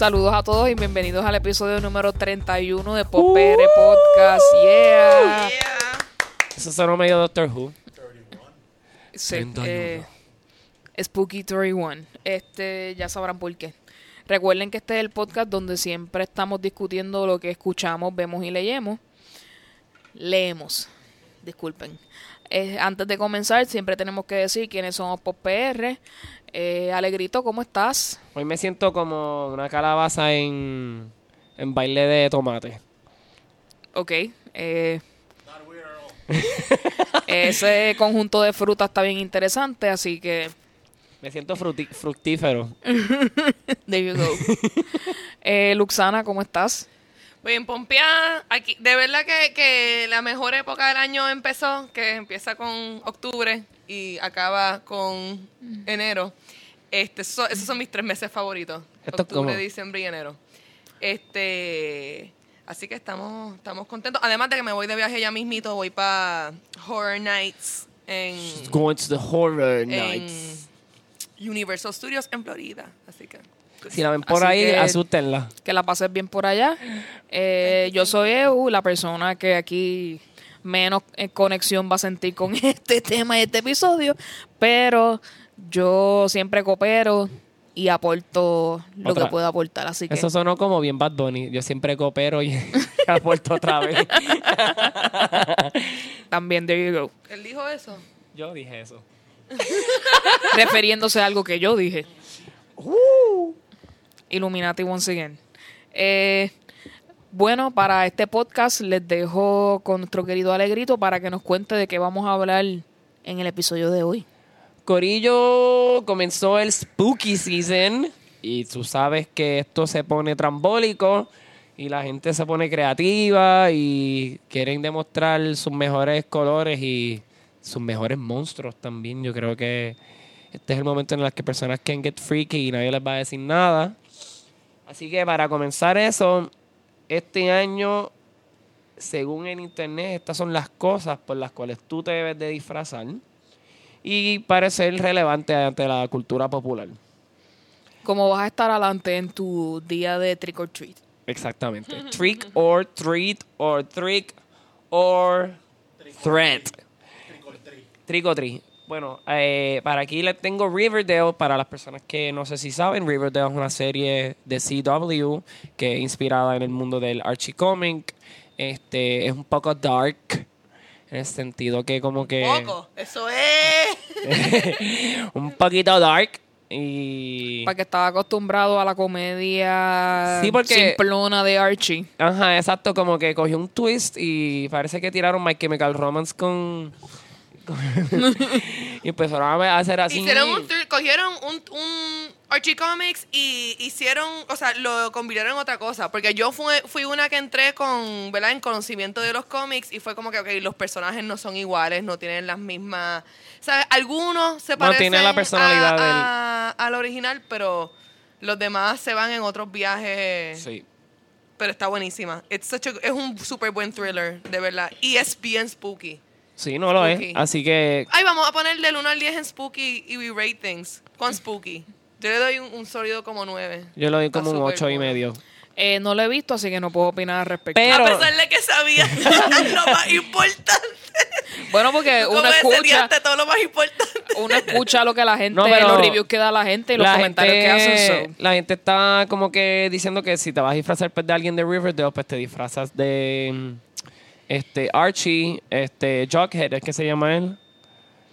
Saludos a todos y bienvenidos al episodio número 31 de Popere Podcast. Yeah. Eso sonó medio Doctor Who. Sí, 31. eh, Spooky 31. Este, ya sabrán por qué. Recuerden que este es el podcast donde siempre estamos discutiendo lo que escuchamos, vemos y leemos. Leemos. Disculpen. Eh, antes de comenzar, siempre tenemos que decir quiénes somos Pop PR. Eh, Alegrito, ¿cómo estás? Hoy me siento como una calabaza en, en baile de tomate. Ok. eh, ese conjunto de frutas está bien interesante, así que Me siento fructífero. there you go. Eh, Luxana, ¿cómo estás? Bien, pompeada. Aquí, de verdad que, que la mejor época del año empezó, que empieza con octubre y acaba con enero. Este, so- esos son mis tres meses favoritos. Esto es octubre, como- diciembre y enero. Este, así que estamos, estamos contentos. Además de que me voy de viaje ya mismito, voy para Horror Nights en, Going to the horror nights. Universal Studios en Florida. Así que Si la ven por Así ahí, que- asústenla. Que la pases bien por allá. Eh, yo soy Eu, la persona que aquí menos eh, conexión va a sentir con este tema y este episodio, pero yo siempre coopero y aporto lo Otra. que puedo aportar, así que Eso sonó como bien Bad Bunny. Yo siempre coopero y aporto otra vez. también there you go. él dijo eso. Yo dije eso. refiriéndose a algo que yo dije. Uh. Illuminati once again. Eh, bueno, para este podcast les dejo con nuestro querido Alegrito para que nos cuente de qué vamos a hablar en el episodio de hoy. Corillo, comenzó el spooky season y tú sabes que esto se pone trambólico y la gente se pone creativa y quieren demostrar sus mejores colores y sus mejores monstruos también. Yo creo que este es el momento en el que personas can get freaky y nadie les va a decir nada. Así que para comenzar eso, este año, según en internet, estas son las cosas por las cuales tú te debes de disfrazar y parecer relevante ante la cultura popular. Como vas a estar adelante en tu día de trick or treat. Exactamente. Trick or treat or trick or threat. Trick or treat. Bueno, eh, para aquí les tengo Riverdale. Para las personas que no sé si saben, Riverdale es una serie de CW que es inspirada en el mundo del Archie Comic. Este, es un poco dark. En el sentido que como que... Poco, eso es. un poquito dark. Y... Para que estaba acostumbrado a la comedia Sí, porque- simplona de Archie. Ajá, exacto, como que cogió un twist y parece que tiraron My Chemical Romance con... con- y empezaron a hacer así... Hicieron un cogieron un, un Archie Comics y hicieron, o sea, lo convirtieron en otra cosa. Porque yo fui, fui una que entré con, ¿verdad? En conocimiento de los cómics y fue como que, ok, los personajes no son iguales, no tienen las mismas... ¿Sabes? Algunos se No parecen tiene la personalidad a- a- al original, pero los demás se van en otros viajes. Sí. Pero está buenísima. It's such a- es un súper buen thriller, de verdad. Y es bien spooky. Sí, no lo Spooky. es. Así que... Ay, vamos a ponerle del 1 al 10 en Spooky y we rate things. ¿Cuán Spooky? Yo le doy un, un sólido como 9. Yo le doy Está como un súper ocho y bueno. medio. Eh, no lo he visto, así que no puedo opinar al respecto. Pero- A pesar de que sabía lo más importante. bueno, porque uno escucha, todo lo más importante. uno escucha lo que la gente, No, pero los reviews que da la gente y los comentarios que hacen. so. la gente está como que diciendo que si te vas a disfrazar pues, de alguien de Riverdale, pues te disfrazas de mm, este Archie, este Jughead, es que se llama él.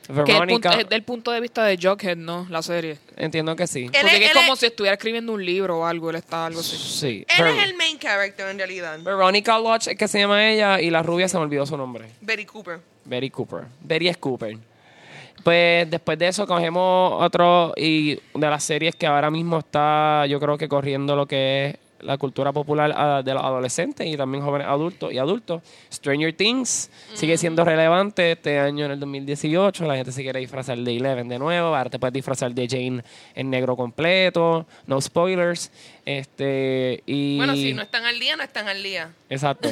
Que el punto, Veronica. es del punto de vista de Jughead, ¿no? La serie. Entiendo que sí. Él Porque es- es él como es- si estuviera escribiendo un libro o algo, él está algo así. Sí. Él Ver- es el main character en realidad. Veronica Lodge es que se llama ella y la rubia se me olvidó su nombre. Betty Cooper. Betty Cooper. Betty es Cooper. Pues después de eso cogemos otro y de las series que ahora mismo está yo creo que corriendo lo que es la cultura popular ah, de los adolescentes y también jóvenes adultos y adultos. Stranger Things sigue siendo relevante este año en el 2018. La gente se quiere disfrazar de Eleven de nuevo. Ahora te puedes disfrazar de Jane en negro completo. No spoilers. Este, y... Bueno, si no están al día, no están al día. Exacto.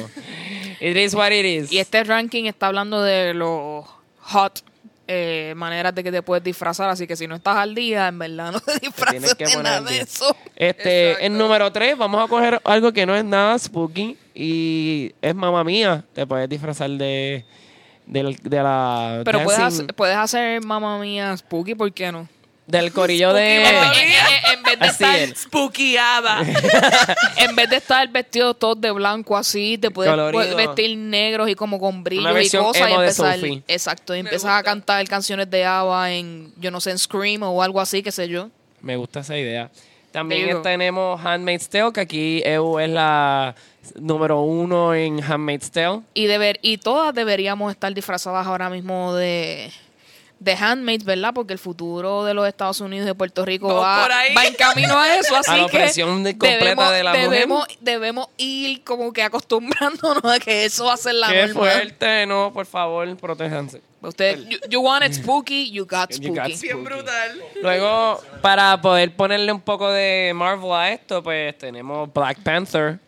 it is what it is. Y este ranking está hablando de los hot eh, maneras de que te puedes disfrazar, así que si no estás al día, en verdad no te disfraces tienes que de nada de eso. Este, Exacto. en número 3 vamos a coger algo que no es nada spooky y es mamá mía. Te puedes disfrazar de, del- de, la Pero puedes dancing- hacer, puedes hacer mamá mía spooky, ¿por qué no? Del corillo de Spooky En, Mamma en- en- en vez de Así estar, es. Spookyaba. en vez de estar vestido todo de blanco así, te puedes, vestir negros y como con brillos y cosas y de empezar, exacto, y empiezas a cantar canciones de ABBA en, yo no sé, en Scream o algo así, qué sé yo. Me gusta esa idea. También tenemos Handmaid's Tale, que aquí EU es la número uno en Handmaid's Tale. Y, deber, y todas deberíamos estar disfrazadas ahora mismo de, de handmaids, ¿verdad? Porque el futuro de los Estados Unidos y de Puerto Rico va, por ahí. va en camino a eso. Así A la que completa debemos, de la mujer. debemos, debemos ir como que acostumbrándonos a que eso va a ser la Qué norma. fuerte, no, por favor, protéjanse. Usted, you, you want it spooky, you got You spooky. got Bien brutal. Luego, para poder ponerle un poco de Marvel a esto, pues tenemos Black Panther,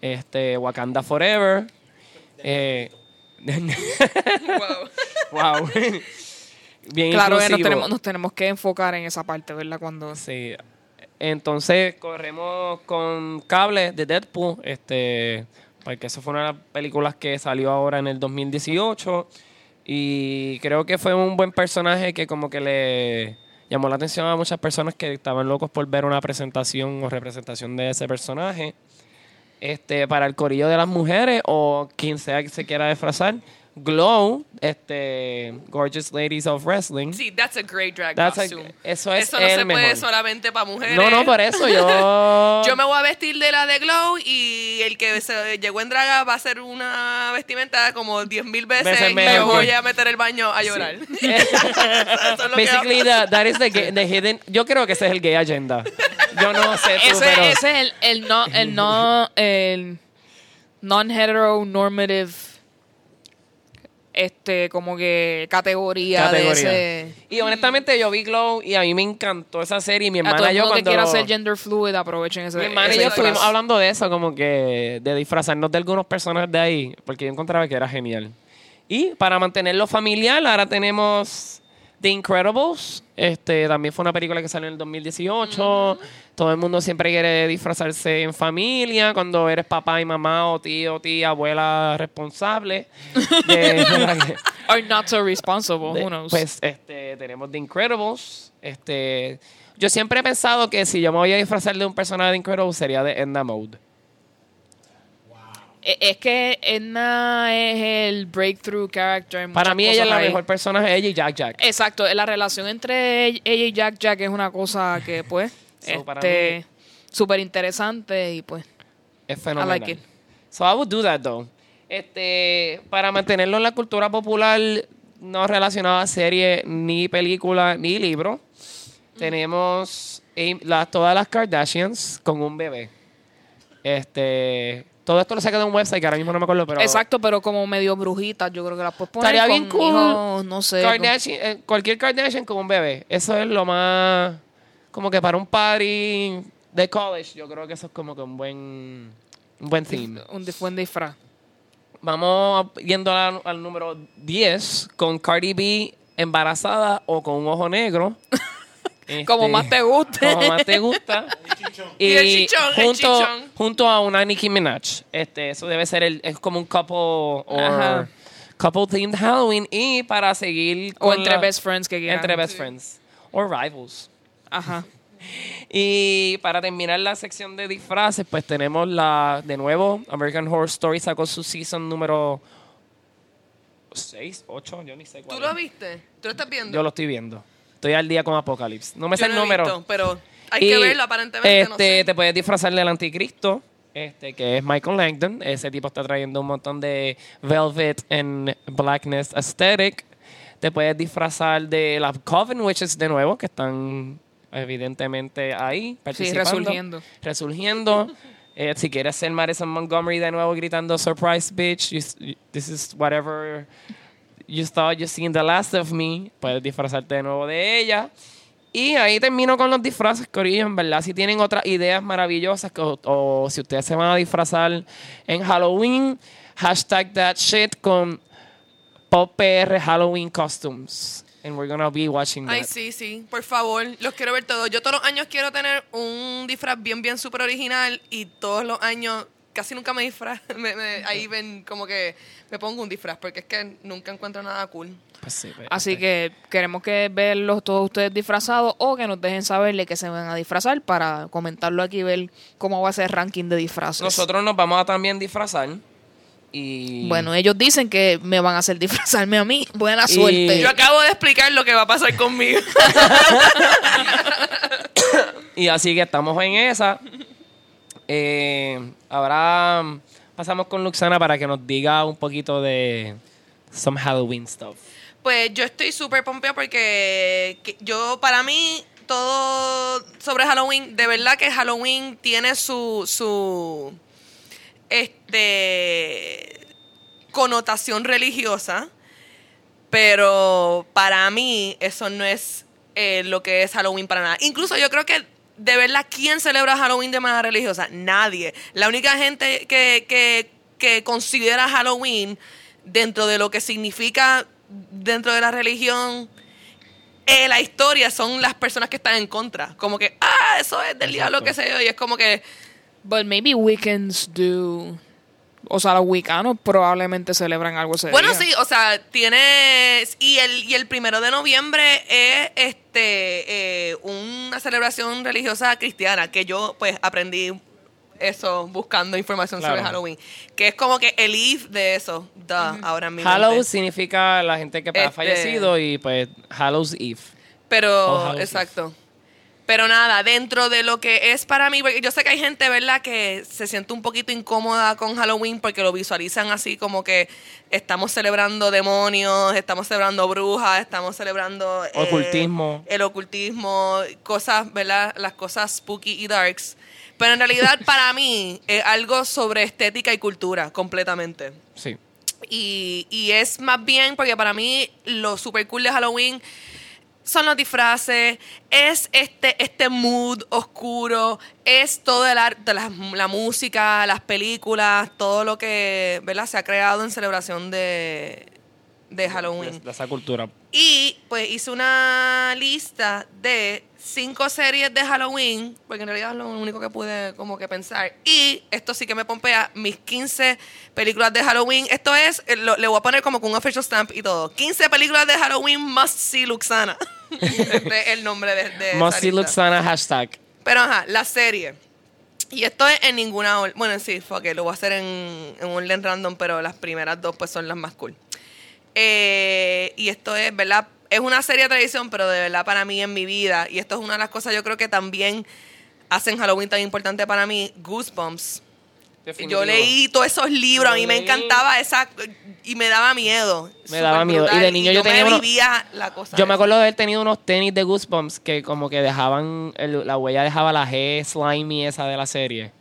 este, Wakanda Forever. Eh, Wow. wow. Bien Claro nos tenemos, nos tenemos que enfocar en esa parte, ¿verdad? Cuando Sí. Entonces corremos con cable de Deadpool, este, porque eso fue una de las películas que salió ahora en el 2018 y creo que fue un buen personaje que como que le llamó la atención a muchas personas que estaban locos por ver una presentación o representación de ese personaje. Este, para el corillo de las mujeres o quien sea que se quiera disfrazar, Glow, este, Gorgeous Ladies of Wrestling. Sí, that's a great drag That's a- costume. eso es Eso no el se puede solamente para mujeres. No, no, por eso yo. Yo me voy a vestir de la de Glow y el que se llegó en draga va a hacer una vestimenta como 10 mil veces Veces y me voy a meter el baño a llorar. Eso es lo que va a Basically, the- that is the, gay- the hidden. Yo creo que ese es el gay agenda. Yo no sé tú, ese, pero. ese es el, el no, el no, el non-heteronormative, este, como que categoría, categoría. de ese. Y honestamente, yo vi Glow y a mí me encantó esa serie. Y mi A todo hermana el y yo, que cuando. quiera ser gender fluid, aprovechen ese. mi hermana y yo disfraz. estuvimos hablando de eso, como que de disfrazarnos de algunos personajes de ahí, porque yo encontraba que era genial. Y para mantenerlo familiar, ahora tenemos The Incredibles. Este también fue una película que salió en el 2018. Todo el mundo siempre quiere disfrazarse en familia, cuando eres papá y mamá, o tío, tía, abuela responsable. de- Or not so responsible, de- who knows. Pues este, tenemos The Incredibles. Este, yo siempre he pensado que si yo me voy a disfrazar de un personaje de Incredibles sería de Edna Mode. E- es que Edna es el breakthrough character. en Para mí ella es la ahí. mejor personaje, ella y Jack Jack. Exacto, la relación entre ella y Jack Jack es una cosa que, pues, So, este, súper interesante y pues, Es I fenomenal. like it. So I would do that though. Este, para mantenerlo en la cultura popular, no relacionado a serie, ni película, ni libro, tenemos eh, las- todas las Kardashians con un bebé. Este, todo esto lo saqué de un website que ahora mismo no me acuerdo, pero exacto, pero como medio brujitas, yo creo que las puedes poner Estaría bien cool. hijos, no sé. Kardashian, eh, cualquier Kardashian con un bebé. Eso es lo más. Como que para un party de college, yo creo que eso es como que un buen. Un buen theme. Un buen disfraz. Vamos yendo al, al número 10 con Cardi B embarazada o con un ojo negro. Como Este, más te guste. Como más te gusta. y Y el chichón, el junto, chichón. junto a una Nicki Minaj. Este, eso debe ser el, es como un couple or Ajá. couple themed Halloween. Y para seguir O entre la- best friends que quieran. entre best friends. O rivals. Ajá. Y para terminar la sección de disfraces, pues tenemos la, de nuevo, American Horror Story sacó su season número 6, 8, yo ni sé cuál. ¿Tú lo es. viste? ¿Tú lo estás viendo? Yo lo estoy viendo. Estoy al día con Apocalypse. No me sé Yo el no he número. visto, pero hay Y, que verlo aparentemente, Este, no sé. Te puedes disfrazar del anticristo, este, que es Michael Langdon. Ese tipo está trayendo un montón de velvet and blackness aesthetic. Te puedes disfrazar de las Coven Witches de nuevo, que están evidentemente ahí Sí, participando. resurgiendo. Resurgiendo. Eh, si quieres ser Madison Montgomery de nuevo gritando Surprise Bitch, you- this is whatever you thought you seen the last of me, puedes disfrazarte de nuevo de ella. Y ahí termino con los disfraces, Corillo. En verdad, si tienen otras ideas maravillosas que- o, o si ustedes se van a disfrazar en Halloween, hashtag that shit con PopPR Halloween Costumes. And we're gonna be watching that. Ay, sí, sí, por favor, los quiero ver todos. Yo todos los años quiero tener un disfraz bien, bien súper original y todos los años casi nunca me disfraz. me- me- ahí ven como que me pongo un disfraz porque es que nunca encuentro nada cool. Pues sí, pues, Así pues. que queremos que verlos todos ustedes disfrazados o que nos dejen saberle que se van a disfrazar para comentarlo aquí y ver cómo va a ser el ranking de disfraces. Nosotros nos vamos a también disfrazar. Y. Bueno, ellos dicen que me van a hacer disfrazarme a mí. Buena Y- suerte. Yo acabo de explicar lo que va a pasar conmigo. Y así que estamos en esa. Eh, ahora pasamos con Luxana para que nos diga un poquito de some Halloween stuff. Pues yo estoy súper pompeada porque que- yo, para mí, todo sobre Halloween, de verdad que Halloween tiene su, su, este, connotación religiosa, pero para mí eso no es eh, lo que es Halloween para nada. Incluso yo creo que de verdad, ¿quién celebra Halloween de manera religiosa? Nadie. La única gente que, que, que considera Halloween dentro de lo que significa dentro de la religión, eh, la historia son las personas que están en contra. Como que, ah, eso es del Exacto. diablo, qué sé yo. Y es como que, But maybe Wiccans do. O sea, los wicanos probablemente celebran algo ese Bueno, día. sí, o sea, tienes. Y el, y el primero de noviembre es este eh, una celebración religiosa cristiana que yo, pues, aprendí eso buscando información sobre. Halloween. Que es como que el if de eso. Duh, ahora mismo. Hallows significa la gente que ha Este- fallecido y pues Hallows Eve. Pero, Hallows Eve. exacto. Pero nada, dentro de lo que es para mí, porque yo sé que hay gente, ¿verdad?, que se siente un poquito incómoda con Halloween porque lo visualizan así como que estamos celebrando demonios, estamos celebrando brujas, estamos celebrando... eh, Ocultismo. el ocultismo, cosas, ¿verdad?, las cosas spooky y darks. Pero en realidad para mí es algo sobre estética y cultura, completamente. Sí. Y, y es más bien porque para mí lo super cool de Halloween son los disfraces, es este, este mood oscuro, es todo el arte, la, la música, las películas, todo lo que ¿verdad? se ha creado en celebración de, de Halloween. De, de esa cultura. Y pues hice una lista de cinco series de Halloween, porque en realidad es lo único que pude como que pensar. Y esto sí que me pompea, mis 15 películas de Halloween. Esto es, eh, lo- le voy a poner como con un official stamp y todo. 15 películas de Halloween must see Luxana. este es el nombre de, Must see. Luxana hashtag. Pero ajá, la serie. Y esto es en ninguna orden. Bueno, sí, fuck it, lo voy a hacer en, en un orden random, pero las primeras dos pues son las más cool. Eh, y esto es, ¿verdad? Es una serie de televisión, pero de verdad para mí en mi vida, y esto es una de las cosas yo creo que también hacen Halloween tan importante para mí, Goosebumps. Definitivo. Yo leí todos esos libros, a Yo mí me encantaba esa y me daba miedo. Me daba miedo. Y de niño yo tenía me vivía la cosa. Yo me acuerdo de haber tenido unos tenis de Goosebumps que como que dejaban, el- la huella dejaba la G slimy esa de la serie.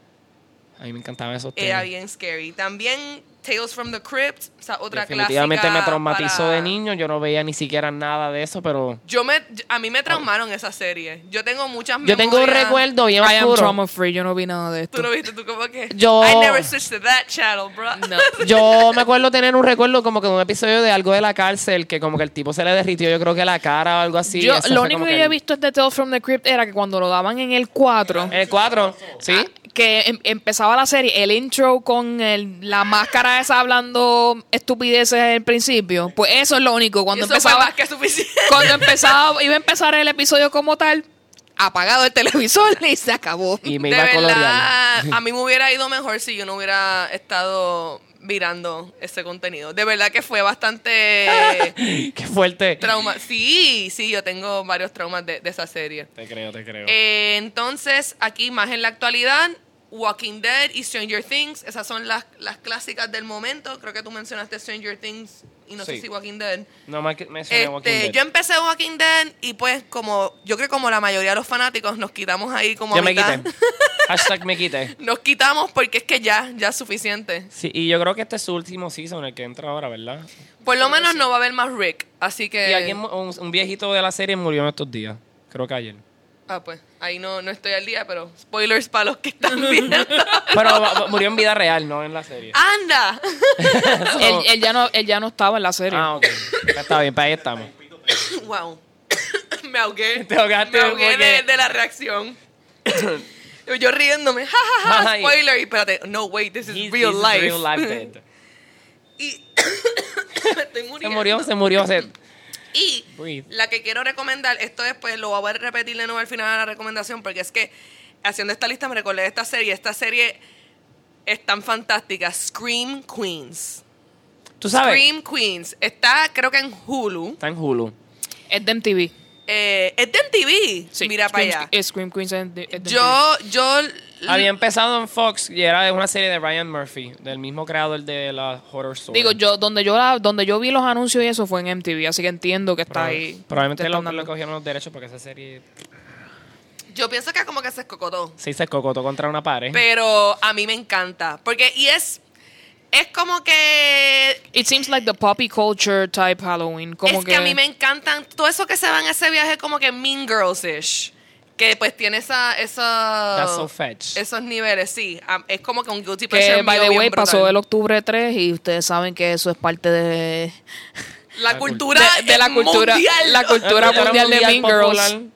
A mí me encantaban esos tenis. Era bien scary. También Tales from the Crypt, o sea, otra Definitivamente clásica me traumatizó para- de niño. Yo no veía ni siquiera nada de eso, pero Yo me, a mí me traumaron esa serie. Yo tengo muchas yo tengo un memorias. recuerdo bien I am oscuro. trauma free, yo no vi nada de esto. Tú lo viste, tú como que. Yo- I never switched to that channel, bro. No. Yo me acuerdo tener un recuerdo como que de un episodio de algo de la cárcel que como que el tipo se le derritió yo creo que la cara o algo así. Yo, lo único como que, yo he visto de Tales from the Crypt era que cuando lo daban en el 4, En el 4, ¿sí? Que em- empezaba la serie, el intro con el- la máscara esa hablando estupideces al principio, pues eso es lo único. Cuando eso empezaba, más que suficiente. cuando empezaba, iba a empezar el episodio como tal, apagado el televisor y se acabó. Y me de iba a colorear. verdad, a mí me hubiera ido mejor si yo no hubiera estado mirando ese contenido. De verdad que fue bastante Qué fuerte. trauma. Sí, sí, yo tengo varios traumas de, de esa serie. Te creo, te creo. Eh, entonces, aquí más en la actualidad, Walking Dead y Stranger Things, esas son las, las clásicas del momento. Creo que tú mencionaste Stranger Things y no sé si Walking Dead. no me Walking Este, Dead. yo empecé Walking Dead y pues como yo creo como la mayoría de los fanáticos nos quitamos ahí como Yo a me mitad. quité. Hashtag me quité. Nos quitamos porque es que ya, ya es suficiente. Sí, y yo creo que este es su último season, el que entra ahora, ¿verdad? Por lo menos no va a haber más Rick, así que... Y alguien, un, un viejito de la serie murió en estos días. Creo que ayer. Ah, pues, ahí no, no estoy al día, pero spoilers para los que están viendo. Pero murió en vida real, no en la serie. ¡Anda! él, él ya no, él ya no estaba en la serie. Ah, ok. Está bien, para ahí estamos. wow. me ahogué. Te ahogaste Me ahogué porque- de, de la reacción. Yo riéndome, ja, ja, ja, spoiler. Y espérate, no, wait, this is He's- real this is life. real life dead. y me estoy Se muriendo. murió, se murió. Se... Y Breathe. la que quiero recomendar, esto después lo voy a repetir de nuevo al final de la recomendación, porque es que haciendo esta lista me recordé de esta serie. Esta serie es tan fantástica. Scream Queens. ¿Tú sabes? Scream Queens. Está, creo que en Hulu. Está en Hulu. Es de MTV. Eh, es de MTV. Sí, Mira para Scream, allá. eh, Scream Queens es de, es de MTV. Yo, yo. Había empezado en Fox y era una serie de Ryan Murphy, del mismo creador de la Horror Story. Digo, yo donde yo la, donde yo vi los anuncios y eso fue en MTV, así que entiendo que está ahí. Probablemente te lo, lo cogieron los derechos porque esa serie Yo pienso que como que se escocotó. se hizo cocotó contra una pared. Pero a mí me encanta. Porque, y es. Es como que. It seems like the poppy culture type Halloween. Como es que, a mí me encantan. Todo eso que se va en ese viaje, como que Mean Girls-ish. Que pues tiene esa. so fetch. Esos niveles, sí. Ah, Es como que un guilty pleasure. Que, by the way, brutal. pasó el octubre 3 y ustedes saben que eso es parte de, La cultura. de, de la eh, cultura mundial. la cultura mundial de Mean popular. Girls.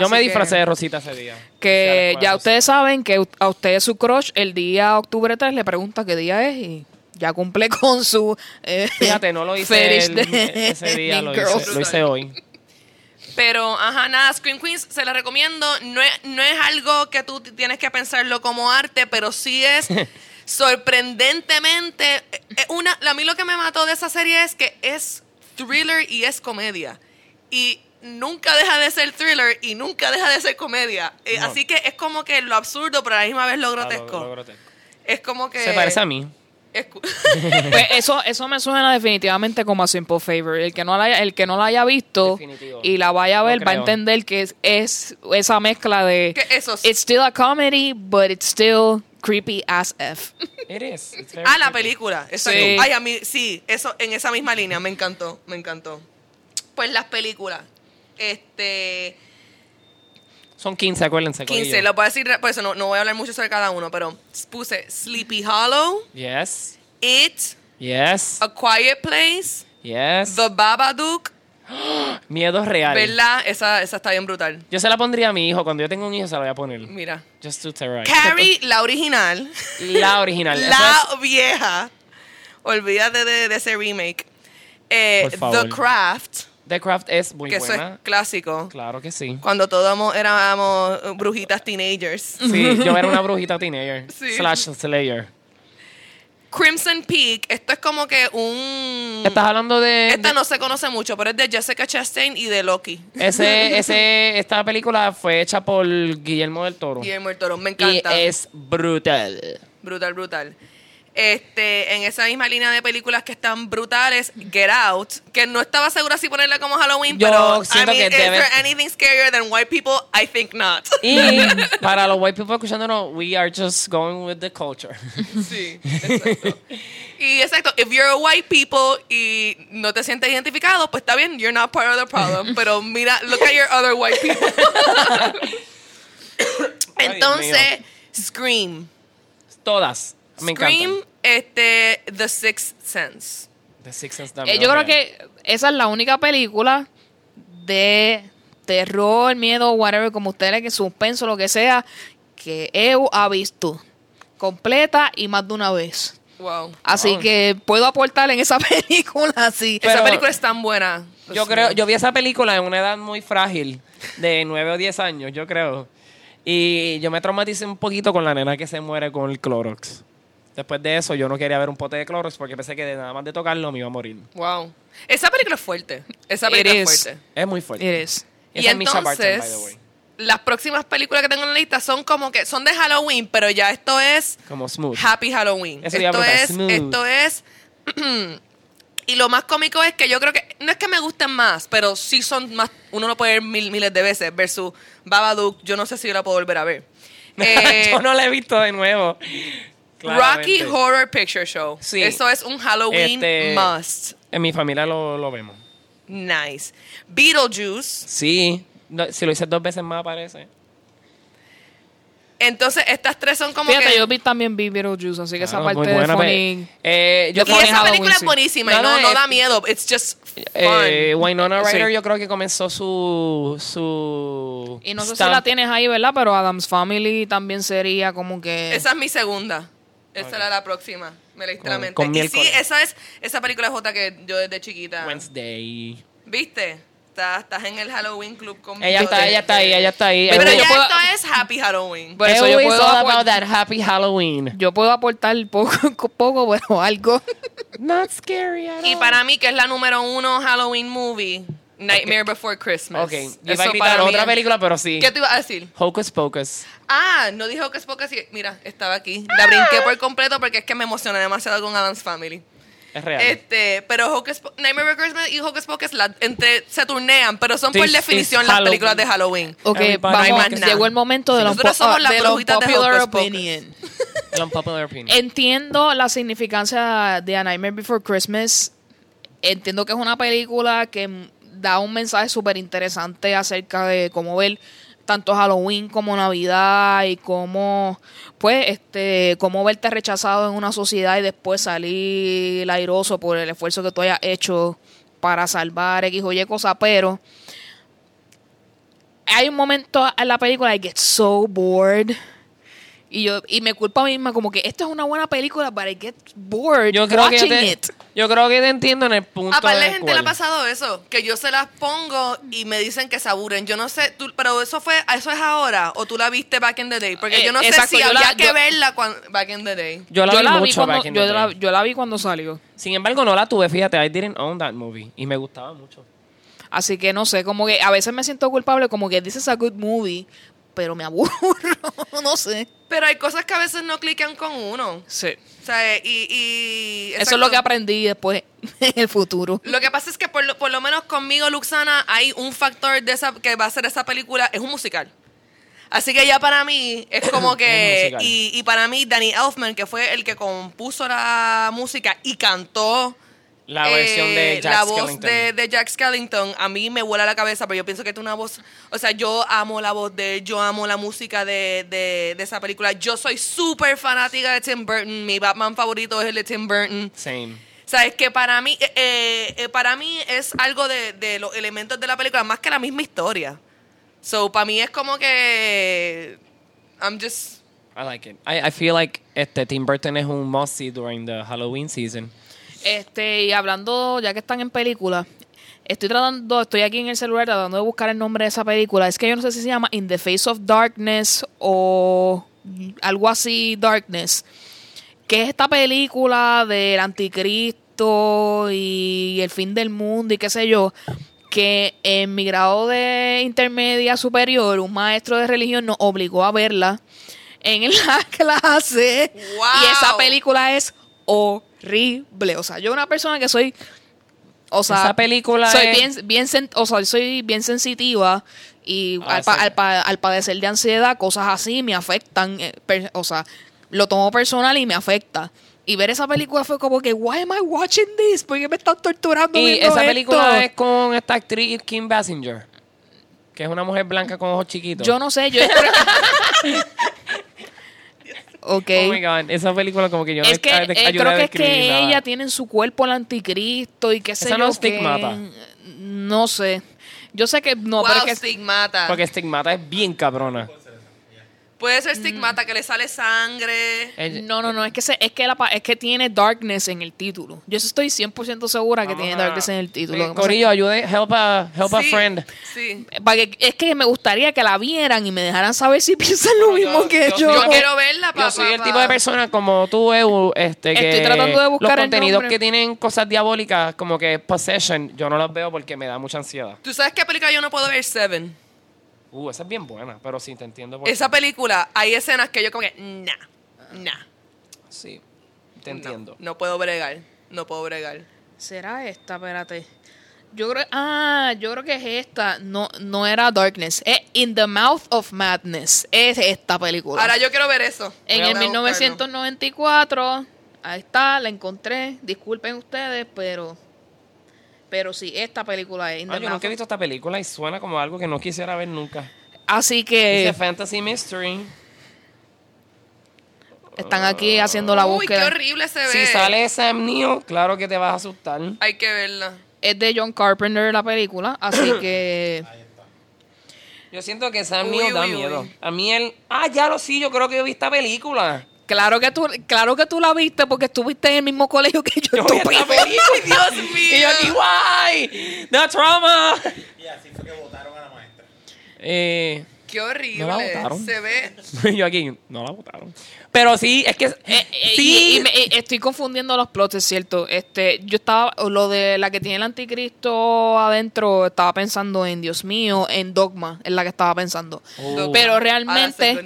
Yo me disfracé de Rosita ese día. Que ya de ustedes saben que a usted su crush el día octubre 3 le pregunta qué día es y ya cumple con su eh, Fíjate, no lo hice el- de ese día, lo hice, lo hice hoy. Pero, ajá, nada, Scream Queens se la recomiendo. No es, no es algo que tú tienes que pensarlo como arte, pero sí es sorprendentemente. eh, eh, Una, a mí lo que me mató de esa serie es que es thriller y es comedia. Y nunca deja de ser thriller y nunca deja de ser comedia. Eh, No. Así que es como que lo absurdo, pero a la misma vez lo lo- grotesco. lo grotesco. Es como que. Se parece a mí. es Pues eso, eso me suena definitivamente como a Simple Favor. El que no la haya, el que no la haya visto Definitivo. y la vaya a ver va a entender que es, es esa mezcla de que eso es- it's still a comedy, but it's still creepy as F. It is. It's very Ah, la película. Exacto. Sí. Ay, a mí, sí, eso, en esa misma línea, me encantó, me encantó. Pues las películas. Este. Son 15, acuérdense. 15, corillo. lo puedo decir, por eso no, no voy a hablar mucho sobre cada uno, pero puse Sleepy Hollow, Yes. It, Yes. A Quiet Place, Yes. The Babadook, Miedos reales. ¿verdad? Esa, esa está bien brutal. Yo se la pondría a mi hijo. Cuando yo tenga un hijo se la voy a poner. Mira. Just to terrorize. Carrie, la original. La original. La vieja. Olvídate de, de ese remake. Eh, Por favor. The Craft, The Craft es muy que eso buena. es clásico. Claro que sí. Cuando todos amo- éramos brujitas teenagers. Sí, yo era una brujita teenager. Sí. Slash Slayer. Crimson Peak, esto es como que un... Estás hablando de, Esta de- no se conoce mucho, pero es de Jessica Chastain y de Loki. ese, ese, esta película fue hecha por Guillermo del Toro. Guillermo del Toro, me y encanta. es brutal. Brutal, brutal. Este, en esa misma línea de películas que están brutales, Get Out, que no estaba segura si ponerla como Halloween, Yo pero siento I mean, que is debe- there anything scarier than white people? I think not. Y para los white people escuchándonos, we are just going with the culture. Sí, exacto. Y exacto, if you're a white people y no te sientes identificado, pues está bien, you're not part of the problem. Pero mira, look at your other white people. Entonces, Scream. Todas. Me Scream, encantan. este, The Sixth Sense. The Sixth Sense Eh, también. yo creo que esa es la única película de terror, miedo, whatever, como ustedes, que suspenso, lo que sea, que EU ha visto completa y más de una vez. Wow. Así Wow. que puedo aportar en esa película. Pero- Esa película es tan buena. Yo creo, yo vi esa película en una edad muy frágil, de 9 o 10 años, yo creo. Y yo me traumaticé un poquito con la nena que se muere con el Clorox. Después de eso, yo no quería ver un pote de Clorox porque pensé que de nada más de tocarlo me iba a morir. Wow. Esa película es fuerte. Esa It película es is. fuerte. Es muy fuerte. It is. Esa y es Misha Barton, by the entonces, way. las próximas películas que tengo en la lista son como que son de Halloween, pero ya esto es Como smooth. Happy Halloween. Eso esto es, smooth. esto es. y lo más cómico es que yo creo que no es que me gusten más, pero sí son más. Uno lo puede ver mil, miles de veces. Versus Babadook, yo no sé si yo la puedo volver a ver. Eh, yo no la he visto de nuevo. Rocky Claramente. Horror Picture Show. Sí. Eso es un Halloween Este- must. En mi familia lo, lo vemos. Nice. Beetlejuice. Sí. No, si lo hice dos veces más aparece. Entonces, estas tres son como Fíjate, que... yo vi también vi Beetlejuice, así que esa Claro, parte muy de buena, funny... pe- eh, yo y funny esa Halloween, película es sí. buenísima y No, no, no, no eh, da miedo. It's just fun. Eh, Winona Sí. Ryder yo creo que comenzó su su Y no sé si stamp. la tienes ahí, ¿verdad? Pero Adam's Family también sería como que... Esa es mi segunda. Esa era la próxima. Me leíste la Con- mente. con y sí, esa es esa película otra que yo desde chiquita. Wednesday. ¿Viste? Estás, estás en el Halloween Club conmigo. Ella está, ella está ahí, ella está ahí. Pero ya puedo- esto es Happy Halloween. Por eso yo puedo, about that happy Halloween. yo puedo aportar poco, poco, pero algo. Not scary at Y all. para mí, que es la número uno Halloween movie, Nightmare Before Christmas. Ok, yo Eso iba a gritar otra película, pero sí. ¿Qué te iba a decir? Hocus Pocus. Ah, no dijo que es poco así. Mira, estaba aquí. La brinqué por completo porque es que me emocioné demasiado con Adam's Family. Es real. Este, pero Hocus Po- Nightmare Before Christmas y Hocus Pocus la- entre, se turnean, pero son por This definición is las películas de Halloween. Ok, Everybody vamos, llegó el momento de Sí, los, nosotros po- somos las de los brujitas de popular Hocus Pocus. opinion. Entiendo la significancia de A Nightmare Before Christmas. Entiendo que es una película que da un mensaje súper interesante acerca de cómo ver tanto Halloween como Navidad y cómo, pues, este, cómo verte rechazado en una sociedad y después salir airoso por el esfuerzo que tú hayas hecho para salvar X o Y cosa, pero hay un momento en la película I get so bored y yo y me culpa a mí misma como que esto es una buena película but I get bored Yo creo, que watching te, it. yo creo que te entiendo en el punto Aparte, de la gente le ha pasado eso, que yo se las pongo y me dicen que se aburren. Yo no sé, tú- pero eso fue, eso es ahora, o tú la viste back in the day, porque Eh, yo no exacto, sé si había la- que yo- verla cuan- back in the day. Yo la yo vi la vi mucho cuando back in the yo la, day. yo la vi cuando salió Sin embargo, no la tuve, fíjate, I didn't own that movie. Y me gustaba mucho. así que no sé como que a veces me siento culpable como que this is a good movie pero me aburro no sé. Pero hay cosas que a veces no clican con uno. sí. O sea, y... y eso es lo que aprendí después en el futuro. Lo que pasa es que por lo, por lo menos conmigo, Luxana, hay un factor de esa que va a ser esa película, es un musical. Así que ya para mí es como que... y, y para mí, Danny Elfman, que fue el que compuso la música y cantó La eh, versión de Jack la voz Skellington. de, de Jack Skellington, a mí me vuela la cabeza, pero yo pienso que tiene una voz... O sea, yo amo la voz de él, yo amo la música de, de, de esa película. Yo soy súper fanática de Tim Burton. Mi Batman favorito es el de Tim Burton. Same. Sabes que para mí, eh, eh, eh, para mí es algo de, de los elementos de la película más que la misma historia. So, para mí es como que I'm just I like it. I, I feel like este Tim Burton es un must during the Halloween season. Este, y hablando, ya que están en película, estoy tratando, estoy aquí en el celular tratando de buscar el nombre de esa película. Es que yo no sé si se llama In the Face of Darkness o algo así, Darkness. Que es esta película del anticristo y el fin del mundo y qué sé yo. Que en mi grado de intermedia superior, un maestro de religión nos obligó a verla en la clase. Wow. Y esa película es horrible. O sea, yo una persona que soy o sea, Esa película soy es- bien, bien sen- o sea, soy bien sensitiva y Ah, al, pa- sí. al pa- al padecer de ansiedad, cosas así me afectan. eh, per- o sea, lo tomo personal y me afecta. Y ver esa película fue como que, why am I watching this? ¿Por qué me están torturando? Y esa esto? película es con esta actriz Kim Basinger, que es una mujer blanca con ojos chiquitos. Yo no sé, yo... ok. Oh my god, esa película como que yo es que no eh, ayudé creo que es que nada. ella tiene en su cuerpo el anticristo y qué sé Esa yo no es. Stigmata. No sé. Yo sé que no, wow, pero es que stigmata. Porque Stigmata es bien cabrona. Puede Mm. ser stigmata que le sale sangre. No, no, no, es que se- es que la es que tiene darkness en el título. Yo estoy 100% segura que tiene darkness en el título. Pasa Corillo, ayude, help a, help a Sí, friend. Sí. es- para que- es que me gustaría que la vieran y me dejaran saber si piensan lo No, yo- mismo que yo- yo. Yo quiero verla, papá. Yo soy el tipo de persona como tú, Eu, este, que Estoy tratando de buscar los contenidos que tienen cosas diabólicas, como que Possession, yo no los veo porque me da mucha ansiedad. ¿Tú sabes qué película yo no puedo ver? Seven. Uh, esa es bien buena, pero sí, te entiendo. por Esa qué. película, hay escenas que yo como que, nah, nah. Sí, te no, entiendo. No, puedo bregar. No puedo bregar. ¿Será esta? Espérate. Yo creo, ah, yo creo que es esta. No, no era Darkness. Es In the Mouth of Madness. Es esta película. Ahora yo quiero ver eso. en Voy a el buscarlo. 1994, ahí está, la encontré. Disculpen ustedes, pero, pero sí, esta película es Ah, yo nunca he visto esta película y suena como algo que no quisiera ver nunca. Así Dice que, Fantasy Mystery. Están aquí haciendo la Uy, qué búsqueda. horrible se ve. Si sale Sam Neill, claro que te vas a asustar. Hay que verla. Es de John Carpenter la película, así que Yo siento que Sam Uy, Neill da uy, miedo. uy. A mí él... Ah, ya lo sí, yo creo que yo vi esta película. Claro que tú, claro que tú la viste porque estuviste en el mismo colegio que yo. Yo vi esta estúpido. película. Dios mío. Y yo aquí, guay, the trauma. Y así fue que votaron a la maestra. Eh, Qué horrible. ¿No la votaron? Se ve. yo aquí, no la votaron. Pero sí, es que... Eh, eh, sí, y, y me- eh, estoy confundiendo los plots, es cierto. Este, yo estaba, lo de la que tiene el anticristo adentro, estaba pensando en Dios mío, en Dogma, es la que estaba pensando. Oh. Pero Ah, realmente,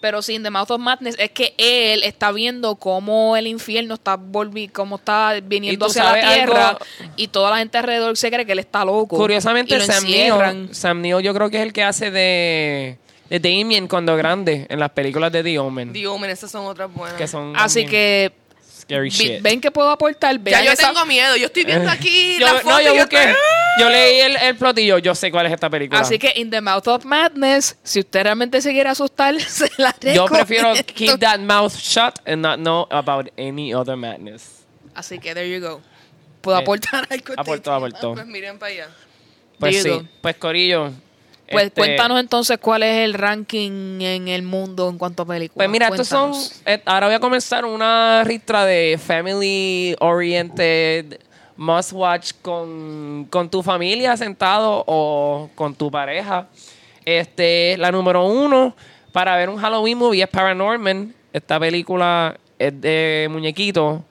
pero sí, en The Mouth of Madness es que él está viendo cómo el infierno está volvi cómo está viniendo ¿Y tú hacia la tierra algo? y toda la gente alrededor se cree que él está loco. Curiosamente, lo Sam. Neill, Sam Neill yo creo que es el que hace de, de Damien cuando grande en las películas de The Omen. The Omen, esas son otras buenas. que son Así también que scary shit. ven que puedo aportar, ya yo esa- tengo miedo. Yo estoy viendo aquí Yo- la foto no, yo y busqué. estoy- Yo leí el, el plot y yo, sé cuál es esta película. Así que In the Mouth of Madness, si usted realmente se quiere asustar, se la yo prefiero recomiendo. keep that mouth shut and not know about any other madness. Así que there you go. Puedo Eh, aportar algo. Aportó, aportó. Pues miren para allá. Pues There sí, pues Corillo. Pues este, cuéntanos entonces cuál es el ranking en el mundo en cuanto a películas. Pues mira, estos son. Eh, ahora voy a comenzar una ristra de family oriented must watch con, con tu familia sentado o con tu pareja. Este, la número uno para ver un Halloween movie es Paranorman. Esta película es de muñequito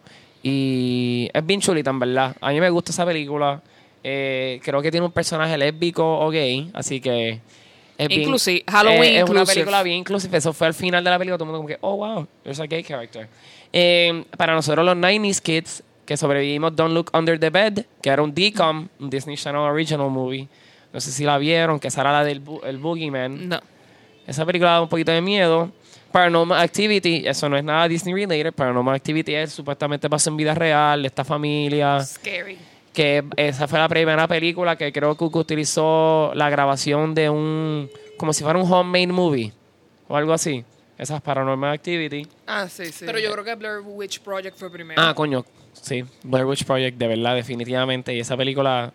y es bien chulita, en verdad. A mí me gusta esa película. Eh, creo que tiene un personaje lésbico o gay, así que es bien- Inclusive, Halloween eh, es una inclusive. película bien inclusive. Eso fue al final de la película, todo el mundo como que, oh wow, there's a gay character. Eh, para nosotros los 90s kids que sobrevivimos Don't Look Under the Bed, que era un DCOM, un Disney Channel Original Movie. No sé si la vieron, que esa era la del el Boogeyman. No. Esa película da un poquito de miedo. Paranormal Activity, eso no es nada Disney related. Paranormal Activity es supuestamente pasó en vida real, de esta familia. Scary. Que esa fue la primera película que creo que utilizó la grabación de un. como si fuera un homemade movie. O algo así. Esa es Paranormal Activity. Ah, sí, sí. Pero yo creo que Blair Witch Project fue primero. Ah, coño. Sí, Blair Witch Project, de verdad, definitivamente. Y esa película.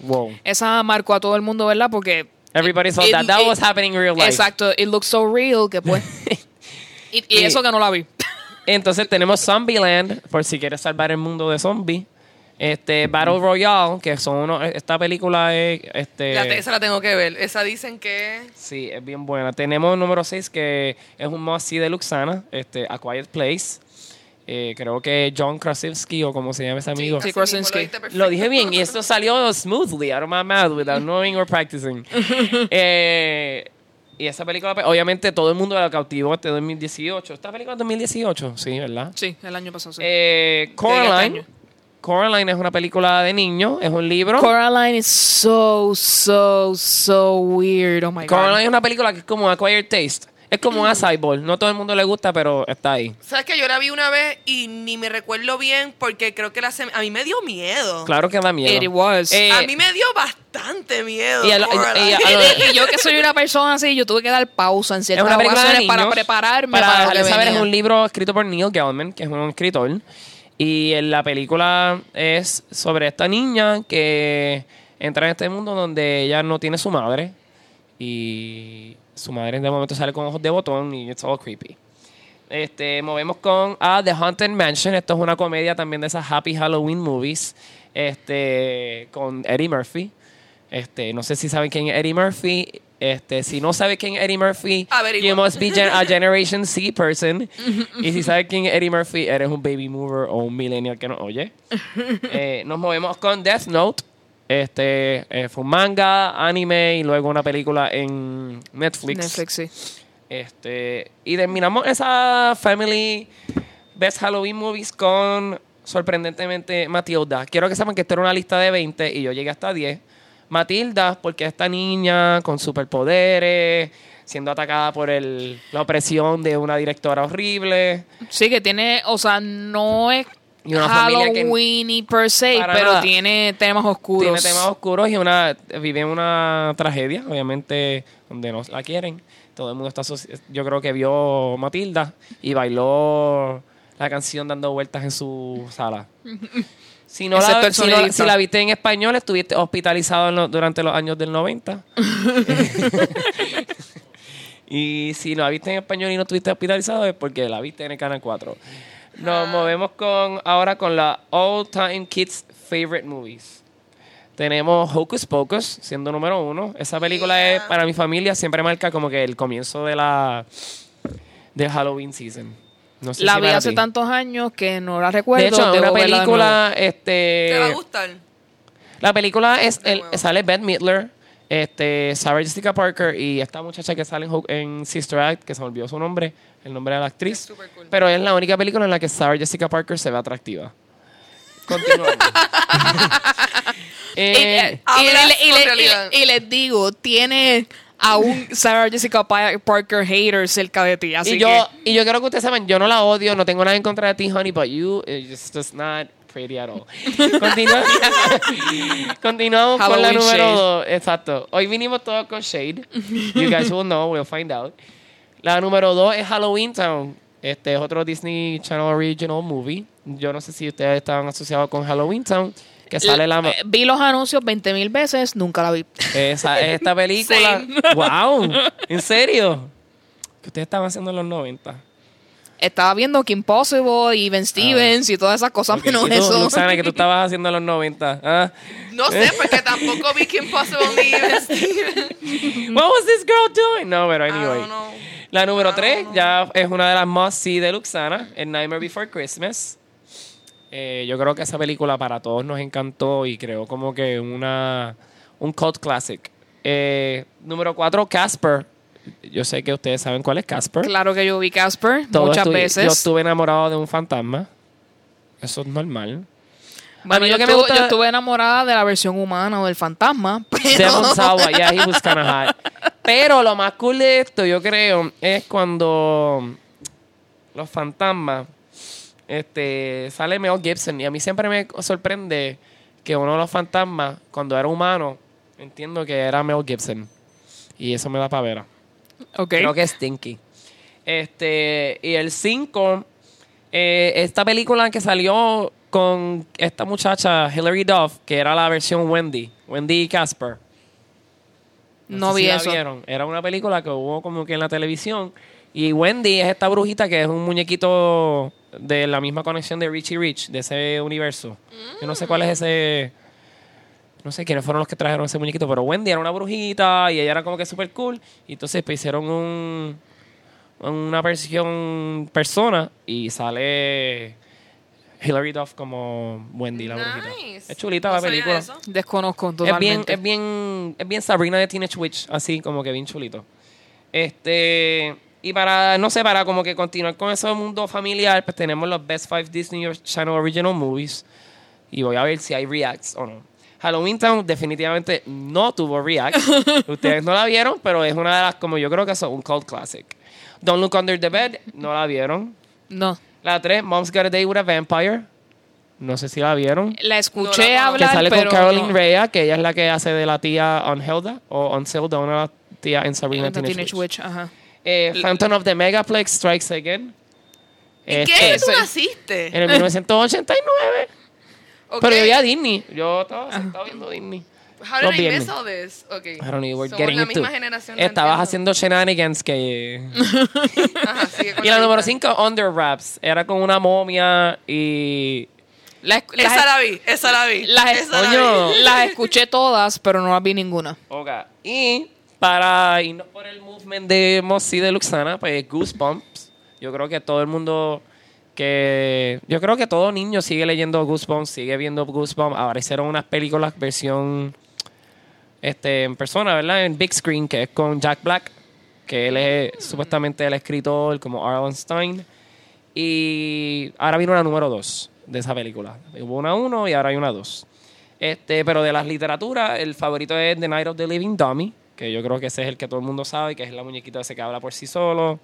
Wow. Esa marcó a todo el mundo, ¿verdad? Porque. Everybody thought It- that that it- was happening in real life. Exacto. It looks so real que pues. y, y Y- eso que no la vi. Entonces tenemos Zombieland, por si quieres salvar el mundo de zombies. Este, Battle Royale, que son unos, esta película es, este, La te- esa la tengo que ver. Esa dicen que... sí, es bien buena. Tenemos número 6 que es un must see de Luxana, este, A Quiet Place. Eh, creo que John Krasinski o como se llama ese amigo. Sí, Krasinski. lo dije bien y esto salió smoothly out of my mouth without knowing or practicing. Eh, y esa película, pues, obviamente, todo el mundo la cautivó este 2018. ¿Esta película es 2018? Sí, ¿verdad? Sí, el año pasado. Sí. Eh, este Coraline. Coraline es una película de niños, es un libro. Coraline is so, so, so weird. Oh my Coraline god. es una película que es como Acquired Taste. Es como un acai bowl. No todo el mundo le gusta, pero está ahí. ¿Sabes que Yo la vi una vez y ni me recuerdo bien porque creo que la sem- a mí me dio miedo. Claro que da miedo. It was. Eh, A mí me dio bastante miedo. y a lo- Coraline. y a- a lo- y yo que soy una persona así, yo tuve que dar pausa en es ciertas una película de ocasiones para prepararme Para para, lo dejarles que saber, es venía. un libro escrito por Neil Gaiman, que es un escritor. Y en la película es sobre esta niña que entra en este mundo donde ella no tiene su madre. Y su madre de momento sale con ojos de botón y it's all creepy. Este, movemos con a The Haunted Mansion. Esto es una comedia también de esas Happy Halloween movies. Este, con Eddie Murphy. Este, no sé si saben quién es Eddie Murphy. Este, si no sabe quién es Eddie Murphy, Averigua. you must be gen- a Generation C person. y si sabes quién es Eddie Murphy, eres un baby mover o un millennial que nos oye. Eh, nos movemos con Death Note. Este eh, fue un manga, anime y luego una película en Netflix. Netflix, sí. Este, y terminamos esa Family Best Halloween Movies con sorprendentemente Matilda. Quiero que sepan que esta era una lista de 20 y yo llegué hasta 10. Matilda, porque esta niña con superpoderes, siendo atacada por el, la opresión de una directora horrible. Sí, que tiene, o sea, no es Y una familia que- Halloween per se, pero nada. tiene temas oscuros. Tiene temas oscuros y una vive una tragedia, obviamente, donde no la quieren. Todo el mundo está yo creo que vio Matilda y bailó la canción dando vueltas en su sala. Si no, la, si, no- sonidista. si la viste en español, estuviste hospitalizado lo- durante los años del 90. y si no la viste en español y no estuviste hospitalizado es porque la viste en el Canal 4. Nos movemos con ahora con la All Time Kids Favorite Movies. Tenemos Hocus Pocus, siendo número uno. Esa película es, para mi familia, siempre marca como que el comienzo de la de Halloween season. No sé La si vi hace ti. tantos años que no la recuerdo. De hecho, una película, ¿Te va a este... gustar? La película es, De el, sale Bette Midler, este, Sarah Jessica Parker y esta muchacha que sale en, en Sister Act, que se me olvidó su nombre, el nombre de la actriz. Es súper cool. Pero es la única película en la que Sarah Jessica Parker se ve atractiva. Continuamos. Y, Eh, eh, y- y les digo, tiene a un Sarah Jessica Pa- Parker hater cerca de ti. Así y, yo, que y yo quiero que ustedes sepan, yo no la odio, no tengo nada en contra de ti, honey, but you, it just does not pretty at all. Continua- Continuamos con la número shade. dos. Exacto. Hoy vinimos todos con Shade. You guys will know, we'll find out. La número dos es Halloween Town. Este es otro Disney Channel Original Movie. Yo no sé si ustedes estaban asociados con Halloween Town. Que sale la... eh, vi los anuncios 20 mil veces, nunca la vi. Esa, esta película. ¡Wow! ¿En serio? ¿Qué ustedes estaban haciendo en los 90? Estaba viendo Kim Possible y Ben Stevens y todas esas cosas, menos ¿y tú, eso. Luxana, que tú estabas haciendo en los 90? ¿Ah? No sé, porque tampoco vi Kim Possible ni Ben Steven. What was this girl doing? No, pero I anyway. don't know. La número I 3 don't know. ya es una de las must see de Luxana, el Nightmare Before Christmas. Eh, yo creo que esa película para todos nos encantó y creo como que una un cult classic. Eh, número 4, Casper. Yo sé que ustedes saben cuál es Casper. Claro que yo vi Casper muchas veces. Yo estuve enamorado de un fantasma. Eso es normal. Bueno, A mí yo, lo que me estuve, gusta- yo estuve enamorada de la versión humana o del fantasma, pero Devon Sawa, yeah, he was hot. Pero lo más cool de esto, yo creo, es cuando los fantasmas, este, sale Mel Gibson. Y a mí siempre me sorprende que uno de los fantasmas, cuando era humano, entiendo que era Mel Gibson. Y eso me da pavera. Creo que es Stinky. Este, y el 5, esta película que salió con esta muchacha, Hilary Duff, que era la versión Wendy, Wendy y Casper. no sé vi si la eso. vieron. Era una película que hubo como que en la televisión. Y Wendy es esta brujita que es un muñequito de la misma conexión de Richie Rich, de ese universo. Yo no sé cuál es ese. No sé quiénes fueron los que trajeron ese muñequito, pero Wendy era una brujita y ella era como que súper cool. Y entonces pues, hicieron un, una versión persona y sale Hilary Duff como Wendy, la brujita. Nice. Es chulita No la película. eso. Desconozco Es bien, totalmente. es bien, es bien Sabrina de Teenage Witch, así como que bien chulito. Este, y para, no sé, para como que continuar con ese mundo familiar, pues tenemos los Best Five Disney Channel Original Movies. Y voy a ver si hay reacts o no. Halloween Town definitivamente no tuvo reacts. Ustedes no la vieron, pero es una de las, como yo creo que son un cult classic. Don't Look Under the Bed, no la vieron. No. La 3, Mom's Got a Day with a Vampire. No sé si la vieron. La escuché No, no, no. hablar, Que sale pero con Caroline no. Rhea, que ella es la que hace de la tía Unhelda, o Unselda, una de las tías en Sabrina The Teenage, Teenage Witch. Witch, ajá. Eh, Phantom of the Megaplex Strikes Again. ¿En Este, qué año tú naciste? En el 1989. Ok. Pero yo veía Disney. Yo estaba sentado viendo Disney. How los did I miss all this? Okay. I don't know, you were Somos getting la into- misma generación. no Estabas entiendo. haciendo shenanigans que... Ajá, sigue con y la número lista. 5, Under Wraps. Era con una momia y... La esc- las, Esa la vi, esa la vi. las- esa la Coño. vi. las escuché todas, pero no las vi ninguna. Ok. Y para irnos por el movement de Mossy de Luxana, pues Goosebumps. Yo creo que todo el mundo que... Yo creo que todo niño sigue leyendo Goosebumps, sigue viendo Goosebumps. Ahora hicieron unas películas versión este, en persona, ¿verdad? En big screen, que es con Jack Black, que él es supuestamente el escritor como Arlen Stein. Y ahora vino la número 2 de esa película. Hubo una 1 y ahora hay una 2. Este, pero de las literaturas, el favorito es The Night of the Living Dummy, que yo creo que ese es el que todo el mundo sabe, que es la muñequita ese que habla por sí solo.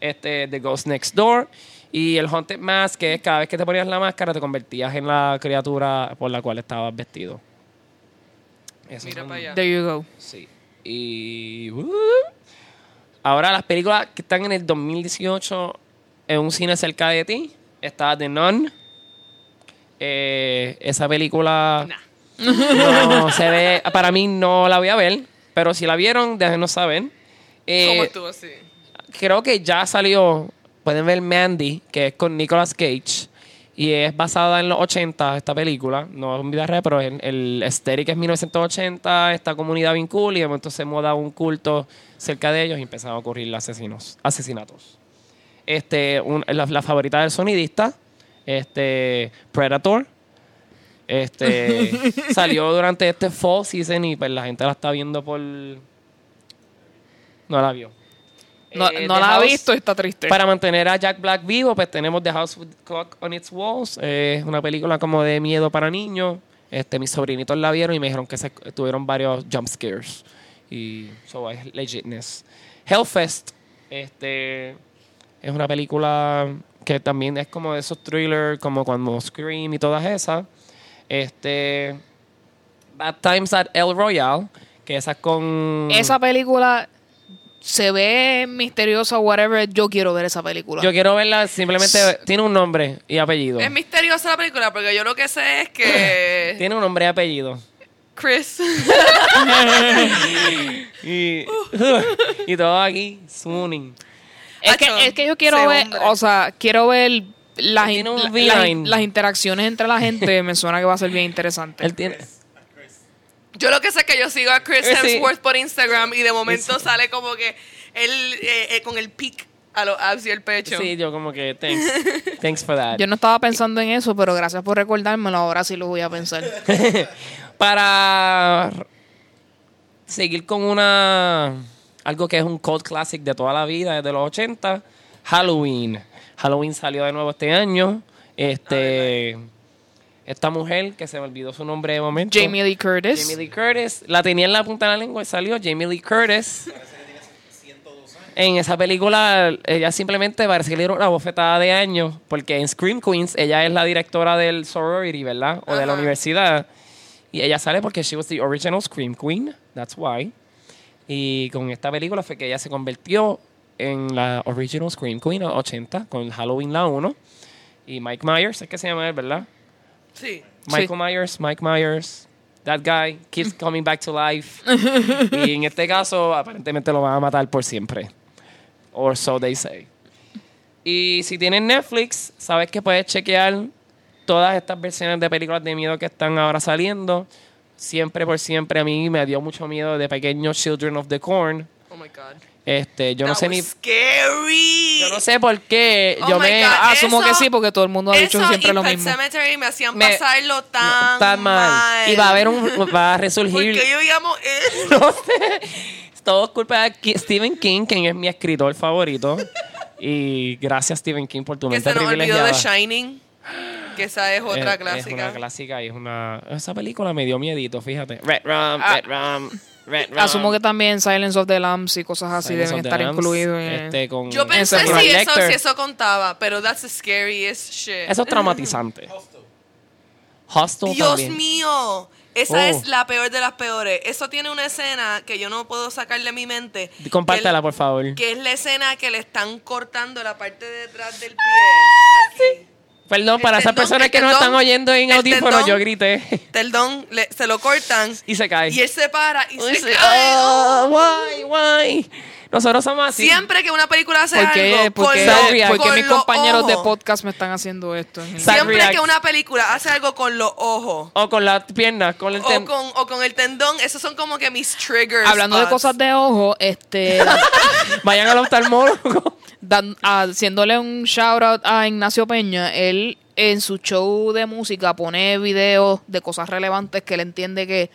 Este, The Ghost Next Door. Y el Haunted Mask, que es cada vez que te ponías la máscara, te convertías en la criatura por la cual estabas vestido. Esos Mira son- para allá. There you go. Sí. Y. uh, Ahora las películas que están en el 2018 en un cine cerca de ti, está The Nun. Eh, esa película no se ve, para mí no la voy a ver, pero si la vieron, déjenos saber. Eh, ¿Cómo estuvo así? creo que ya salió, pueden ver Mandy, que es con Nicolas Cage. Y es basada en los 80, esta película. No es un vida real, pero el, el aesthetic es 1980, esta comunidad bien cool, y de momento se muda un culto cerca de ellos y empiezan a ocurrir asesinos, asesinatos. Este, un- la, la favorita del sonidista, este, Predator. Este, salió durante este fall season y pues la gente la está viendo por... No la vio. No, Eh, no la ha visto y está triste. para mantener a Jack Black vivo, pues tenemos The House with Clock on Its Walls. Eh, Es una película como de miedo para niños. Este, mis sobrinitos la vieron y me dijeron que se, tuvieron varios jump scares. Y so es legitness. Hellfest este, es una película que también es como de esos thrillers, como cuando Scream y todas esas. Este, Bad Times at El Royale, que esa es con... Esa película se ve misteriosa, whatever. Yo quiero ver esa película. Yo quiero verla, simplemente tiene un nombre y apellido. Es misteriosa la película porque yo lo que sé es que Tiene un nombre y apellido. Chris Y, y todo aquí, Suning. es, que, es que yo quiero ver, hombre. o sea, quiero ver la- las- las interacciones entre la gente. me suena que va a ser bien interesante. Él tiene. Yo lo que sé es que yo sigo a Chris Eh, sí. Hemsworth por Instagram y de momento sale como que él eh, eh, con el pic a los abs y el pecho. Sí, yo como que, thanks. Thanks for that. Yo no estaba pensando en eso, pero gracias por recordármelo. Ahora sí lo voy a pensar. Para seguir con una. Algo que es un cult classic de toda la vida, desde los 80, Halloween. Halloween salió de nuevo este año. Este. Esta mujer, que se me olvidó su nombre de momento. Jamie Lee Curtis. Jamie Lee Curtis. La tenía en la punta de la lengua y salió Jamie Lee Curtis. En esa película, ella simplemente parece que le dieron una bofetada de años, porque en Scream Queens ella es la directora del sorority, ¿verdad? O de la universidad. Y ella sale porque she was the original Scream Queen, that's why. Y con esta película fue que ella se convirtió en la original Scream Queen 80, con Halloween la 1. Y Mike Myers, es que se llama él, ¿verdad? Sí. Michael Myers, Mike Myers, that guy keeps coming back to life. y en este caso, aparentemente lo van a matar por siempre. Or so they say. Y si tienes Netflix, sabes que puedes chequear todas estas versiones de películas de miedo que están ahora saliendo. Siempre por siempre a mí me dio mucho miedo de pequeño Children of the Corn. Oh my God. Este, yo no That sé was ni Scary. yo no sé por qué Oh yo me God. Asumo Eso- que sí, porque todo el mundo ha dicho Eso siempre y lo Pet mismo. Cemetery me hacían Me- pasarlo tan, tan mal. Y va a haber un va a resurgir Porque yo llamo eh, no sé. Todo es culpa de Stephen King, quien es mi escritor favorito. Y gracias, Stephen King, por tu mente se nos olvidó privilegiada. de Shining. Que esa es otra Es- clásica. Es una clásica y es una... Esa película me dio miedito, fíjate. Red Rum, Ah. Red Rum, Red Rum. Asumo que también Silence of the Lambs y cosas así Silence deben estar incluidos en... Este, con Yo pensé si eso, si eso contaba, pero that's the scariest shit. Eso es traumatizante. Hostel Dios también. mío. Esa Oh. es la peor de las peores. Eso tiene una escena que yo no puedo sacar de mi mente. Compártela, por favor. que es la escena que le están cortando la parte de detrás del pie. Aquí. Perdón, para esas personas que no están oyendo en audífono, yo grité. Perdón, se lo cortan y se cae. y él se para y se cae. Oh, why, why? Nosotros somos así. Siempre que una película hace ¿Por qué, algo por con, qué- por qué con mis compañeros de ojos, podcast me están haciendo esto? Siempre react. que una película hace algo con los ojos O con las piernas, con el o ten- con, o con el tendón, esos son como que mis triggers. Hablando de cosas de ojo, este, Vayan al oftalmólogo. dan- haciéndole un shout out a Ignacio Peña, él en su show de música pone videos de cosas relevantes que él entiende que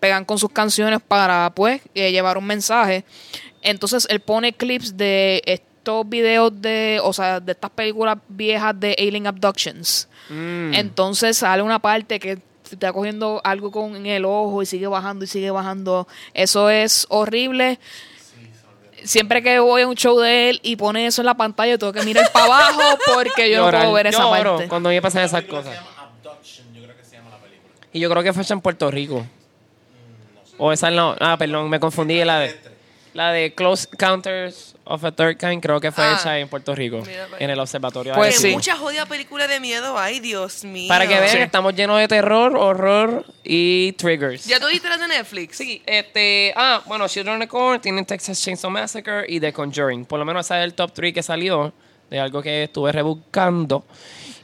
pegan con sus canciones para pues eh, llevar un mensaje. Entonces él pone clips de estos videos de, o sea, de estas películas viejas de alien abductions. Mm. Entonces sale una parte que está cogiendo algo con el ojo y sigue bajando y sigue bajando. Eso es horrible. Siempre que voy a un show de él y pone eso en la pantalla, tengo que mirar para abajo porque yo no puedo ver esa Lloro parte. cuando me pasan La esas cosas. Se llama Abduction, yo creo que se llama la película. Y yo creo que fue hecha en Puerto Rico. O esa no. Ah, perdón, me confundí. La de, La de Close Counters of a Third Kind creo que fue Ah. hecha en Puerto Rico, Mira, vaya. en el observatorio. Pues sí. mucha jodida película de miedo hay, Dios mío. Para que vean, Sí. estamos llenos de terror, horror y triggers. ¿Ya tú viste las de Netflix? Sí, este, ah, bueno, Children of the Corn tienen Texas Chainsaw Massacre y The Conjuring. Por lo menos ese es el top 3 que salió de algo que estuve rebuscando.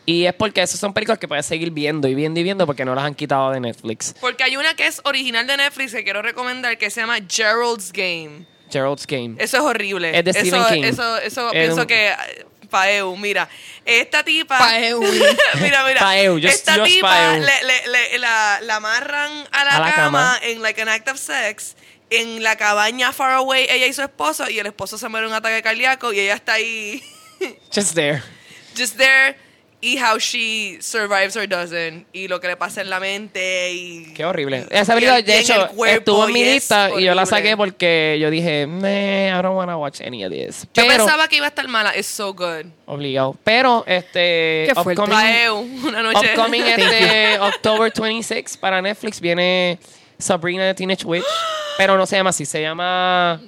Y es porque esas son películas que puedes seguir viendo y viendo y viendo porque no las han quitado de Netflix. Porque hay una que es original de Netflix que quiero recomendar que se llama Gerald's Game. Gerald's Game. Eso es horrible. Es de eso, Stephen King. Eso, eso Es pienso un- que... eh, Paeu, mira. Esta tipa... Paeu. mira, mira. Paeu, just- esta just tipa Paeu. le, le- le- la, la amarran a la, A la cama, cama. en like an act of sex. En la cabaña far away, ella y su esposo. Y el esposo se muere de un ataque cardíaco y ella está ahí... Just there. just there y how she survives or doesn't y lo que le pasa en la mente y Qué horrible. Esa película, de hecho, estuvo en mi lista y yo la saqué porque yo dije, meh, I don't want to watch any of this. yo Pero, pensaba que iba a estar mala it's so good obligado. Pero, este, Qué fuerte. upcoming, una noche upcoming este October 26 para Netflix viene Sabrina the Teenage Witch, pero no se llama así, se llama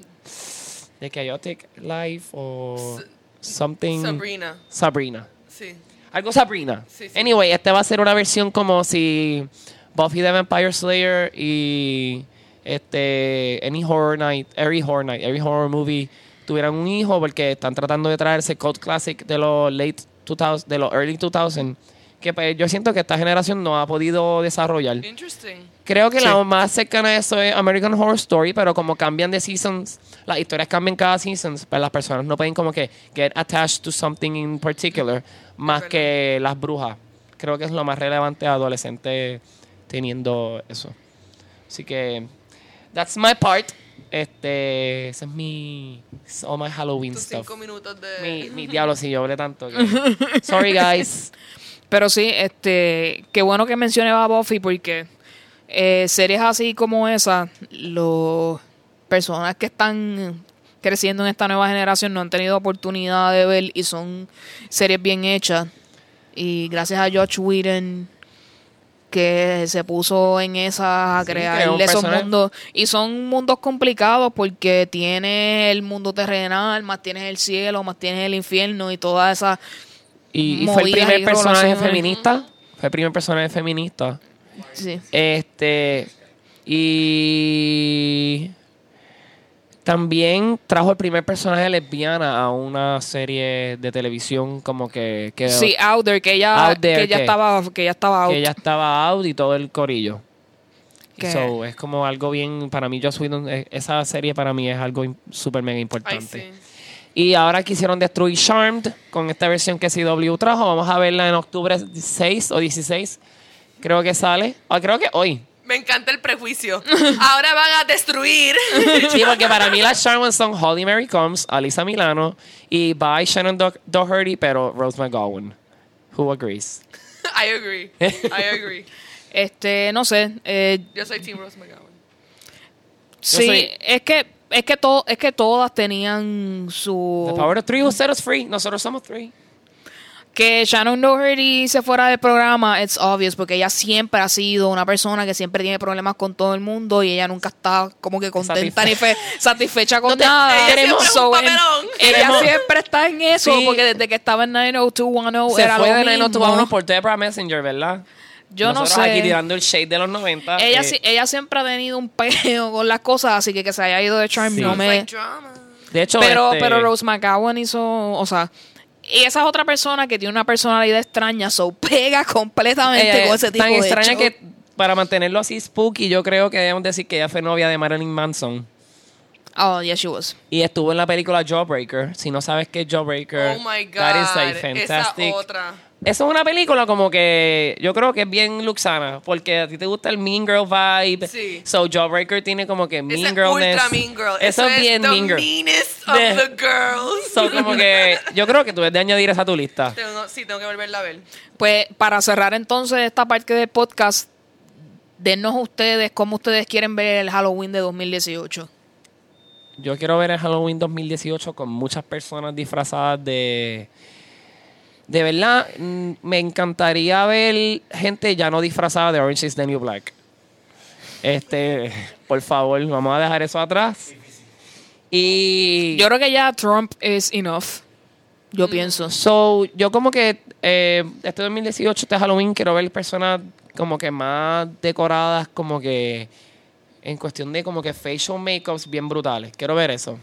The Chaotic Life o something Sabrina Sabrina. sí Algo Sabrina. Sí, sí. Anyway, esta va a ser una versión como si Buffy the Vampire Slayer y este any horror night, every horror night, every horror movie tuvieran un hijo porque están tratando de traer ese cult classic de los late 2000, de los early 2000 que pues, yo siento que esta generación no ha podido desarrollar. interesting Creo que Sí. la más cercana a eso es American Horror Story, pero como cambian de seasons, las historias cambian cada seasons, pues las personas no pueden como que get attached to something in particular, más que las brujas. Creo que es lo más relevante a adolescentes teniendo eso. Así que, that's my part. Este, ese es mi, it's all my Halloween tus stuff. cinco minutos de Mi, mi diablo, si yo hablé tanto. que- Sorry, guys. Pero sí, este, qué bueno que mencioné a Buffy porque eh, series así como esa, los personas que están creciendo en esta nueva generación no han tenido oportunidad de ver y son series bien hechas. Y gracias a George Whedon que se puso en esa a Sí, crear esos mundos y son mundos complicados porque tienes el mundo terrenal, más tienes el cielo, más tienes el infierno y toda esa Y, y fue el primer personaje feminista. Fue el primer personaje feminista. sí. Este. Y. También trajo el primer personaje lesbiana a una serie de televisión como que. que Sí, out there, que ella, Out there, que ella ¿qué? estaba, que ella estaba out. que ella estaba out y todo el corillo. Que- So, es como algo bien. Para mí, Joss Whedon, eh, esa serie para mí es algo súper mega Ay, importante. sí. Y ahora quisieron destruir Charmed con esta versión que CW trajo. Vamos a verla en octubre 6 o 16. Creo que sale. Ah, creo que hoy. me encanta el prejuicio ahora van a destruir Sí, porque para mí las Charmed son Holly Mary Combs, Alisa Milano y by Shannon Do- Doherty, pero Rose McGowan. Who agrees? I agree I agree Este, no sé, eh, yo soy Team Rose McGowan sí, soy- es que es que to- es que todas tenían su The power of three who set us free. Nosotros somos three. que Shannon Doherty se fuera del programa, it's obvious porque ella siempre ha sido una persona que siempre tiene problemas con todo el mundo y ella nunca está como que contenta ni fe- satisfecha con No te- nada. ella siempre es un en- papelón. ella siempre está en eso Sí. porque desde que estaba en 90210 Se era fue lo de mismo. 90210 por Debra Messenger, ¿verdad? Yo no Nosotros sé. aquí tirando el shade de los 90. Ella, eh, sí- ella siempre ha tenido un peo con las cosas, así que que se haya ido de Charm Sí. no me... De hecho, pero, este, pero Rose McGowan hizo, o sea, y esa es otra persona que tiene una personalidad extraña, so pega completamente ella con es ese tipo tan de extraña show. que para mantenerlo así spooky, yo creo que debemos decir que ella fue novia de Marilyn Manson. Oh, yes, she was. Y estuvo en la película Jawbreaker. Si no sabes qué es Jawbreaker, oh my god that is a fantastic. esa otra Eso es una película como que yo creo que es bien luxana, porque a ti te gusta el Mean Girl vibe. Sí. So Jawbreaker tiene como que Mean es Girlness. ultra mean girl Eso, es bien the Mean Girl. meanest of the girls So como que yo creo que tú debes de añadir esa a tu lista. Tengo- sí tengo que volverla a ver Pues para cerrar entonces esta parte del podcast, denos ustedes cómo ustedes quieren ver el Halloween de 2018. Yo quiero ver el Halloween 2018 con muchas personas disfrazadas de... De verdad, mm, me encantaría ver gente ya no disfrazada de Orange is the New Black. Este, por favor, vamos a dejar eso atrás. Y Yo creo que ya Trump es enough. Yo pienso. So, yo como que eh, este 2018, este Halloween, quiero ver personas como que más decoradas, como que en cuestión de como que facial makeups bien brutales. Quiero ver eso.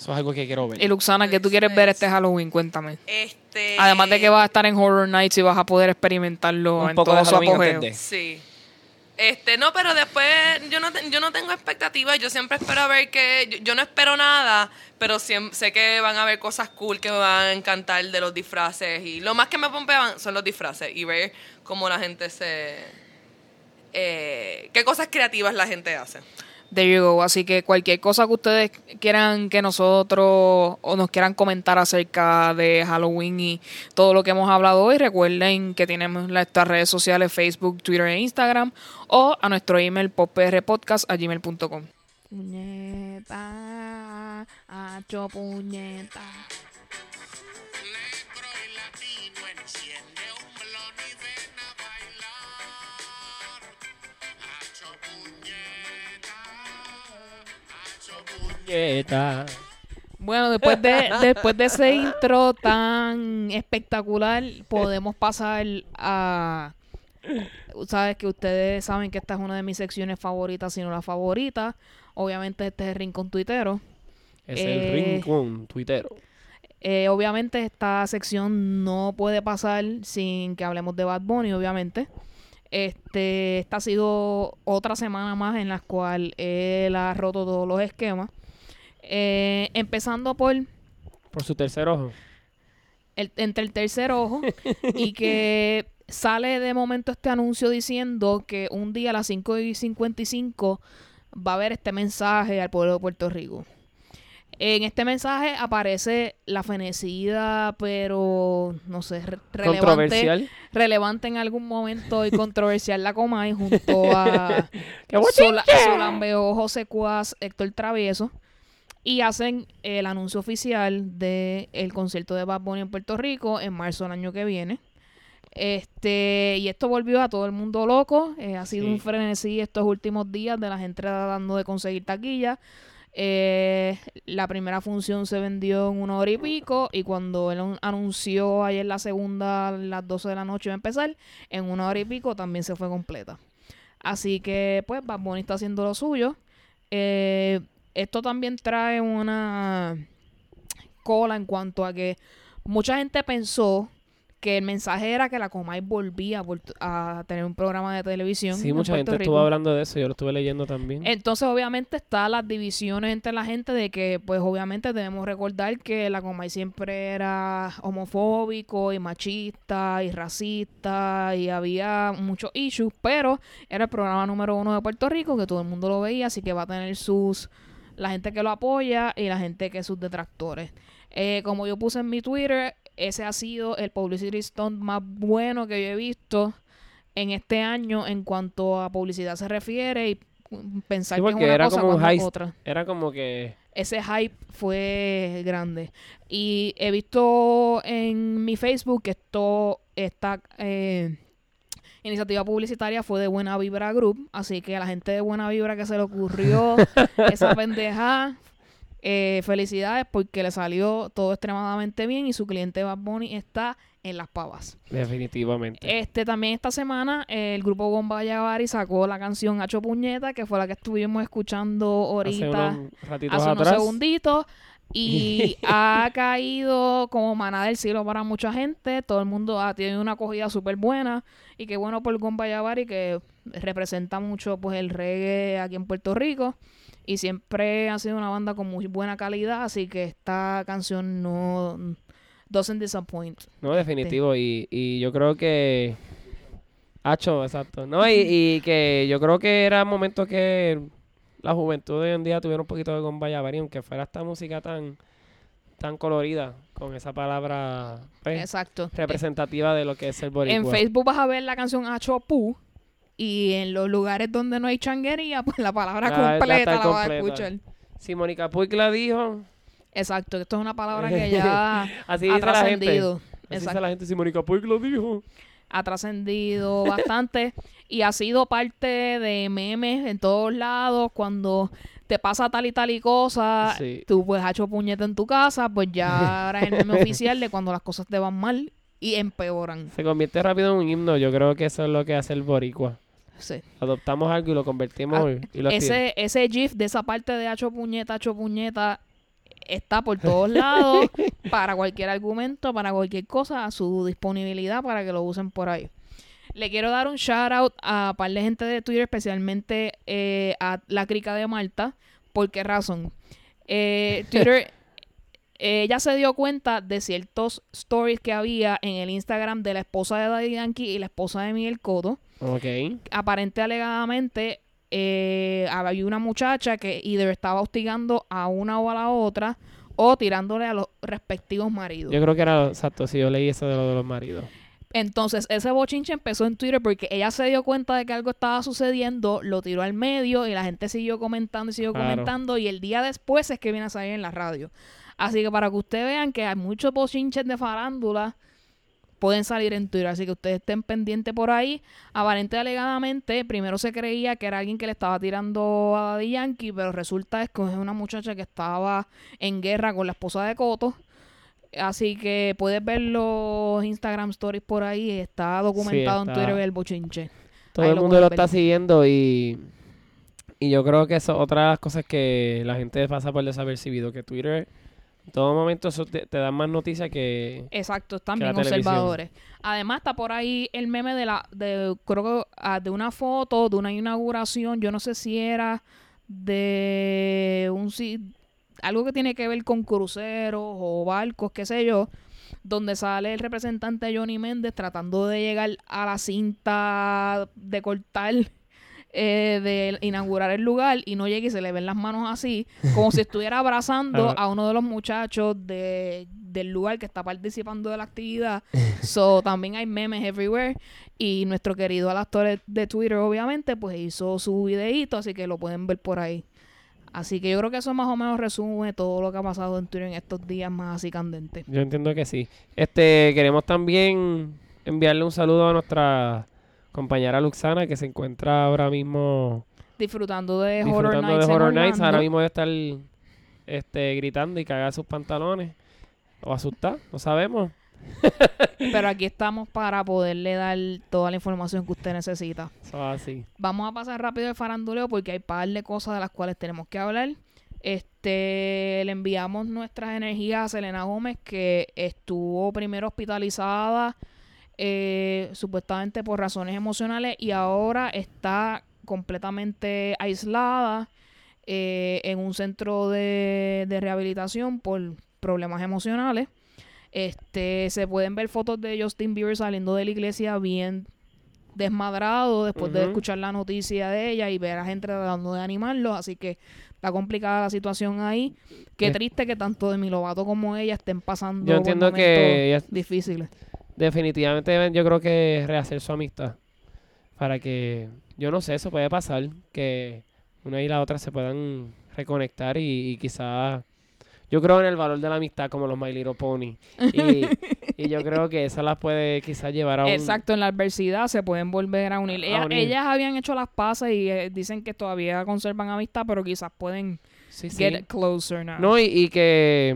Eso es algo que quiero ver. Y Luxana, ¿qué tú quieres ver este Halloween? Cuéntame. Este. Además de que vas a estar en Horror Nights y vas a poder experimentarlo Un en poco todo de su Halloween apogeo. antes de. Sí. Este, no, pero después yo no, te- yo no tengo expectativas. Yo siempre espero a ver que. Yo, yo no espero nada, pero siem- sé que van a haber cosas cool que me van a encantar de los disfraces. Y lo más que me pompean son los disfraces y ver cómo la gente se. eh, qué cosas creativas la gente hace. There you. Así que cualquier cosa que ustedes quieran que nosotros o nos quieran comentar acerca de Halloween y todo lo que hemos hablado hoy, recuerden que tenemos nuestras redes sociales Facebook, Twitter e Instagram o a nuestro email poprpodcast.gmail.com. Puñeta, hacho puñeta. Bueno, después de, después de ese intro tan espectacular, podemos pasar a... Sabes que ustedes saben que esta es una de mis secciones favoritas, si no la favorita. Obviamente este es el Rincón Tuitero. Es Eh, el rincón tuitero. Eh, obviamente esta sección no puede pasar sin que hablemos de Bad Bunny, obviamente. Este, esta ha sido otra semana más en la cual él ha roto todos los esquemas. Eh, empezando por Por su tercer ojo. el, entre el tercer ojo y que sale de momento este anuncio diciendo que un día a las 5 y 55 va a haber este mensaje al pueblo de Puerto Rico. En este mensaje aparece la fenecida, pero no sé, re- relevante, Controversial. relevante en algún momento y controversial la Comay junto a. Sola, Solambeo, José Cuas, Héctor Travieso. Y hacen el anuncio oficial del el concierto de Bad Bunny en Puerto Rico en marzo del año que viene. Este, y esto volvió a todo el mundo loco. eh, ha sido Sí. un frenesí estos últimos días de la gente tratando de conseguir taquilla. Eh, la primera función se vendió en una hora y pico. Y cuando él an- anunció ayer la segunda a las 12 de la noche iba a empezar, en una hora y pico también se fue completa. Así que, pues, Bad Bunny está haciendo lo suyo. Eh, esto también trae una cola en cuanto a que mucha gente pensó que el mensaje era que la Comay volvía a, tener un programa de televisión. Sí, mucha Puerto gente Rico. estuvo hablando de eso. Yo lo estuve leyendo también. Entonces, obviamente, están las divisiones entre la gente de que, pues, obviamente debemos recordar que la Comay siempre era homofóbico y machista y racista y había muchos issues, pero era el programa número uno de Puerto Rico que todo el mundo lo veía, así que va a tener sus la gente que lo apoya y la gente que es sus detractores. Eh, como yo puse en mi Twitter, ese ha sido el publicity stunt más bueno que yo he visto en este año en cuanto a publicidad se refiere y pensar Sí, que es una era cosa como un otra. Era como que... Ese hype fue grande. Y he visto en mi Facebook que esto, esta eh, iniciativa publicitaria fue de Buena Vibra Group. Así que a la gente de Buena Vibra que se le ocurrió esa pendeja, eh, felicidades porque le salió todo extremadamente bien y su cliente Bad Bunny está en las pavas. Definitivamente. Este también esta semana eh, el grupo Bomba Yavari sacó la canción Hacho Puñeta, que fue la que estuvimos escuchando Hace ahorita unos ratitos hace unos atrás. segunditos y ha caído como maná del cielo para mucha gente. Todo el mundo ha tenido una acogida súper buena y qué bueno por Gomba Yavari que representa mucho pues el reggae aquí en Puerto Rico y siempre ha sido una banda con muy buena calidad, así que esta canción no doesn't disappoint. No, definitivo. Y, y yo creo que. Hacho, exacto. No, y, y que yo creo que era momento que la juventud de hoy en día tuviera un poquito de Gomba Yavari, aunque fuera esta música tan, tan colorida, con esa palabra pues, Exacto. representativa de lo que es el boricua. En Facebook vas a ver la canción Hacho Pu y en los lugares donde no hay changuería, pues la palabra La- va a completa estar la vas a escuchar. Si Mónica Puig la dijo, Exacto, esto es una palabra que ya así ha dice la gente. trascendido. Así dice la gente, si Mónica Puig lo dijo. Ha trascendido bastante y ha sido parte de memes en todos lados cuando te pasa tal y tal y cosa, Sí. tú pues has hecho puñeta en tu casa, pues ya ahora es el meme oficial de cuando las cosas te van mal y empeoran. Se convierte rápido en un himno. Yo creo que eso es lo que hace el boricua. Sí. Adoptamos algo y lo convertimos Ah, y lo ese, ese GIF de esa parte de hacho puñeta, hacho puñeta, está por todos lados para cualquier argumento, para cualquier cosa, a su disponibilidad para que lo usen por ahí. Le quiero dar un shout out a un par de gente de Twitter, especialmente eh, a la crica de Malta. ¿Por qué razón? Eh, Twitter, eh, ella se dio cuenta de ciertos stories que había en el Instagram de la esposa de Daddy Yankee y la esposa de Miguel Cotto Ok. aparente alegadamente eh, había una muchacha que either estaba hostigando a una o a la otra o tirándole a los respectivos maridos. Yo creo que era exacto, si yo leí eso de lo de los maridos. Entonces, ese bochinche empezó en Twitter porque ella se dio cuenta de que algo estaba sucediendo, lo tiró al medio y la gente siguió comentando y siguió Claro. comentando y el día después es que viene a salir en la radio. Así que para que ustedes vean que hay muchos bochinches de farándula pueden salir en Twitter, así que ustedes estén pendientes por ahí. Aparente alegadamente, primero se creía que era alguien que le estaba tirando a Daddy Yankee, pero resulta es que es una muchacha que estaba en guerra con la esposa de Coto. Así que puedes ver los Instagram stories por ahí, está documentado en está. Twitter el bochinche. Todo Ahí el mundo lo está siguiendo y, y yo creo que eso otras cosas que la gente pasa por desapercibido, que Twitter todo momento eso te, te da más noticias que... Exacto, están que bien observadores. Además está por ahí el meme de la, de, creo que ah, de una foto de una inauguración, yo no sé si era de un si- algo que tiene que ver con cruceros o barcos, qué sé yo, donde sale el representante Johnny Méndez tratando de llegar a la cinta de cortar eh, de inaugurar el lugar y no llega y se le ven las manos así, como si estuviera abrazando Ajá. a uno de los muchachos de, del lugar que está participando de la actividad. so, también hay memes everywhere. Y nuestro querido actor de Twitter, obviamente, pues hizo su videíto, así que lo pueden ver por ahí. Así que yo creo que eso más o menos resume todo lo que ha pasado en Twitter en estos días más así candentes. Yo entiendo que sí. Este, queremos también enviarle un saludo a nuestra compañera Luxana que se encuentra ahora mismo Disfrutando de Horror disfrutando Nights. de en Horror Nights. Ahora mismo debe estar este, gritando y cagar sus pantalones. O asustar, no sabemos. Pero aquí estamos para poderle dar toda la información que usted necesita. Eso así. Vamos a pasar rápido el faranduleo porque hay par de cosas de las cuales tenemos que hablar. Este, le enviamos nuestras energías a Selena Gómez, que estuvo primero hospitalizada, eh, supuestamente por razones emocionales, y ahora está completamente aislada eh, en un centro de, de rehabilitación por problemas emocionales. Este, se pueden ver fotos de Justin Bieber saliendo de la iglesia bien desmadrado después de escuchar la noticia de ella y ver a gente tratando de animarlo, así que está complicada la situación ahí. Qué triste que tanto Demi Lovato como ella estén pasando Yo entiendo momentos difíciles. Definitivamente deben, yo creo que rehacer su amistad. Para que, yo no sé, eso puede pasar. Que una y la otra se puedan reconectar y, y quizás... Yo creo en el valor de la amistad como los My Little Pony. Y, y yo creo que eso las puede quizás llevar a un... Exacto, en la adversidad se pueden volver a unir. A Ellas, unir. ellas habían hecho las pasas y eh, dicen que todavía conservan amistad, pero quizás pueden Sí, sí. get closer now. No, y, y que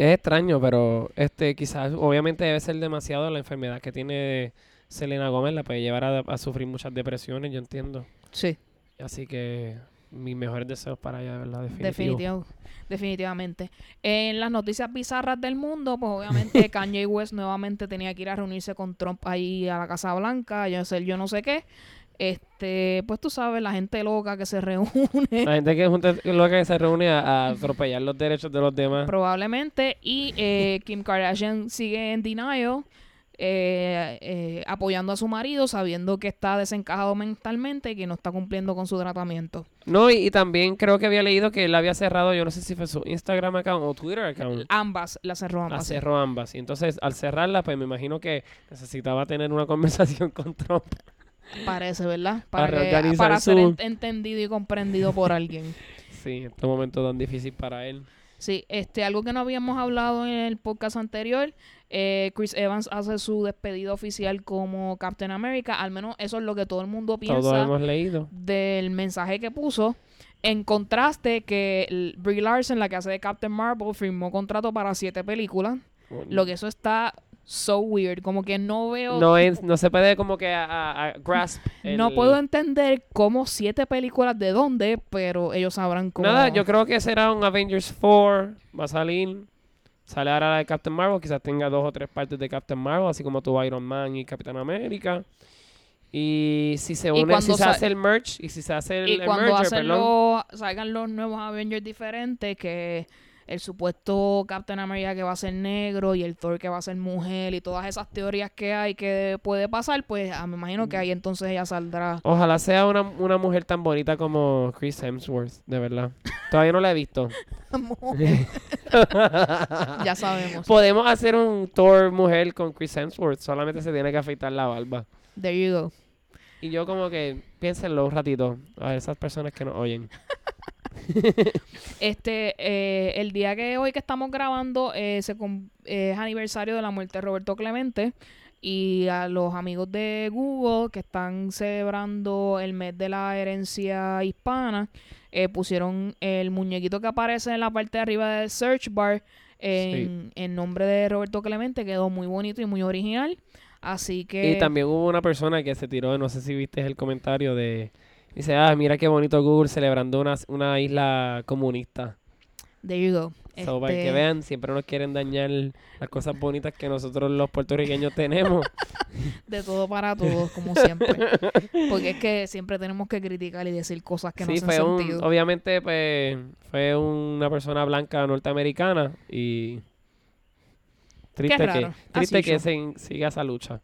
es extraño, pero este quizás obviamente debe ser demasiado la enfermedad que tiene Selena Gómez, la puede llevar a, a sufrir muchas depresiones, yo entiendo. Sí. Así que mis mejores deseos para ella, de verdad, definitivo. Definitivo, definitivamente. En las noticias bizarras del mundo, pues obviamente Kanye West nuevamente tenía que ir a reunirse con Trump ahí a la Casa Blanca, yo sé, yo no sé qué. Este, pues tú sabes, la gente loca que se reúne La gente que junta lo que se reúne a, atropellar los derechos de los demás. probablemente y eh, Kim Kardashian sigue en denial. eh, eh, apoyando a su marido, sabiendo que está desencajado mentalmente y que no está cumpliendo con su tratamiento. No, y, y también creo que había leído que él había cerrado, yo no sé si fue su Instagram account o Twitter account. Ambas las cerró La ambas. sí. cerró ambas. Y entonces, al cerrarla, pues me imagino que necesitaba tener una conversación con Trump. Parece, ¿verdad? Para Para, que- reorganizar para ser su- entendido y comprendido por alguien. Sí, este momento tan difícil para él. Sí, este, algo que no habíamos hablado en el podcast anterior, eh, Chris Evans hace su despedida oficial como Captain America, al menos eso es lo que todo el mundo Todos piensa hemos leído. del mensaje que puso. En contraste que Brie Larson, la que hace de Captain Marvel, firmó contrato para siete películas, lo que eso está so weird, como que no veo... No, es, no se puede como que a, a- a grasp. No puedo entender cómo siete películas de dónde, pero ellos sabrán cómo. Nada, yo creo que será un Avengers 4. Va a salir. Sale ahora la de Captain Marvel. Quizás tenga dos o tres partes de Captain Marvel, así como tuvo Iron Man y Capitán América. Y si se une, si se hace el merch y si se hace el, y el cuando merger, perdón. los, salgan los nuevos Avengers diferentes, que el supuesto Captain America que va a ser negro y el Thor que va a ser mujer y todas esas teorías que hay que puede pasar, pues ah, me imagino que ahí entonces ella saldrá. Ojalá sea una, una mujer tan bonita como Chris Hemsworth, de verdad. Todavía no la he visto. ya sabemos. Podemos hacer un Thor mujer con Chris Hemsworth. Solamente se tiene que afeitar la barba. There you go. Y yo como que piénsenlo un ratito. A esas personas que nos oyen. Este, eh, el día que hoy que estamos grabando eh, se es aniversario de la muerte de Roberto Clemente y a los amigos de Google que están celebrando el mes de la herencia hispana eh, pusieron el muñequito que aparece en la parte de arriba del search bar en, en nombre de Roberto Clemente quedó muy bonito y muy original. Así que Y también hubo una persona que se tiró, no sé si viste el comentario de... Dice, ah, mira qué bonito Google celebrando una, una isla comunista. there you go So, para que Este, vean, siempre nos quieren dañar las cosas bonitas que nosotros los puertorriqueños tenemos. de todo para todos como siempre porque es que siempre tenemos que criticar y decir cosas que no sí, hacen fue un, sentido obviamente, pues, fue una persona blanca norteamericana y triste que, triste Así que se, siga esa lucha.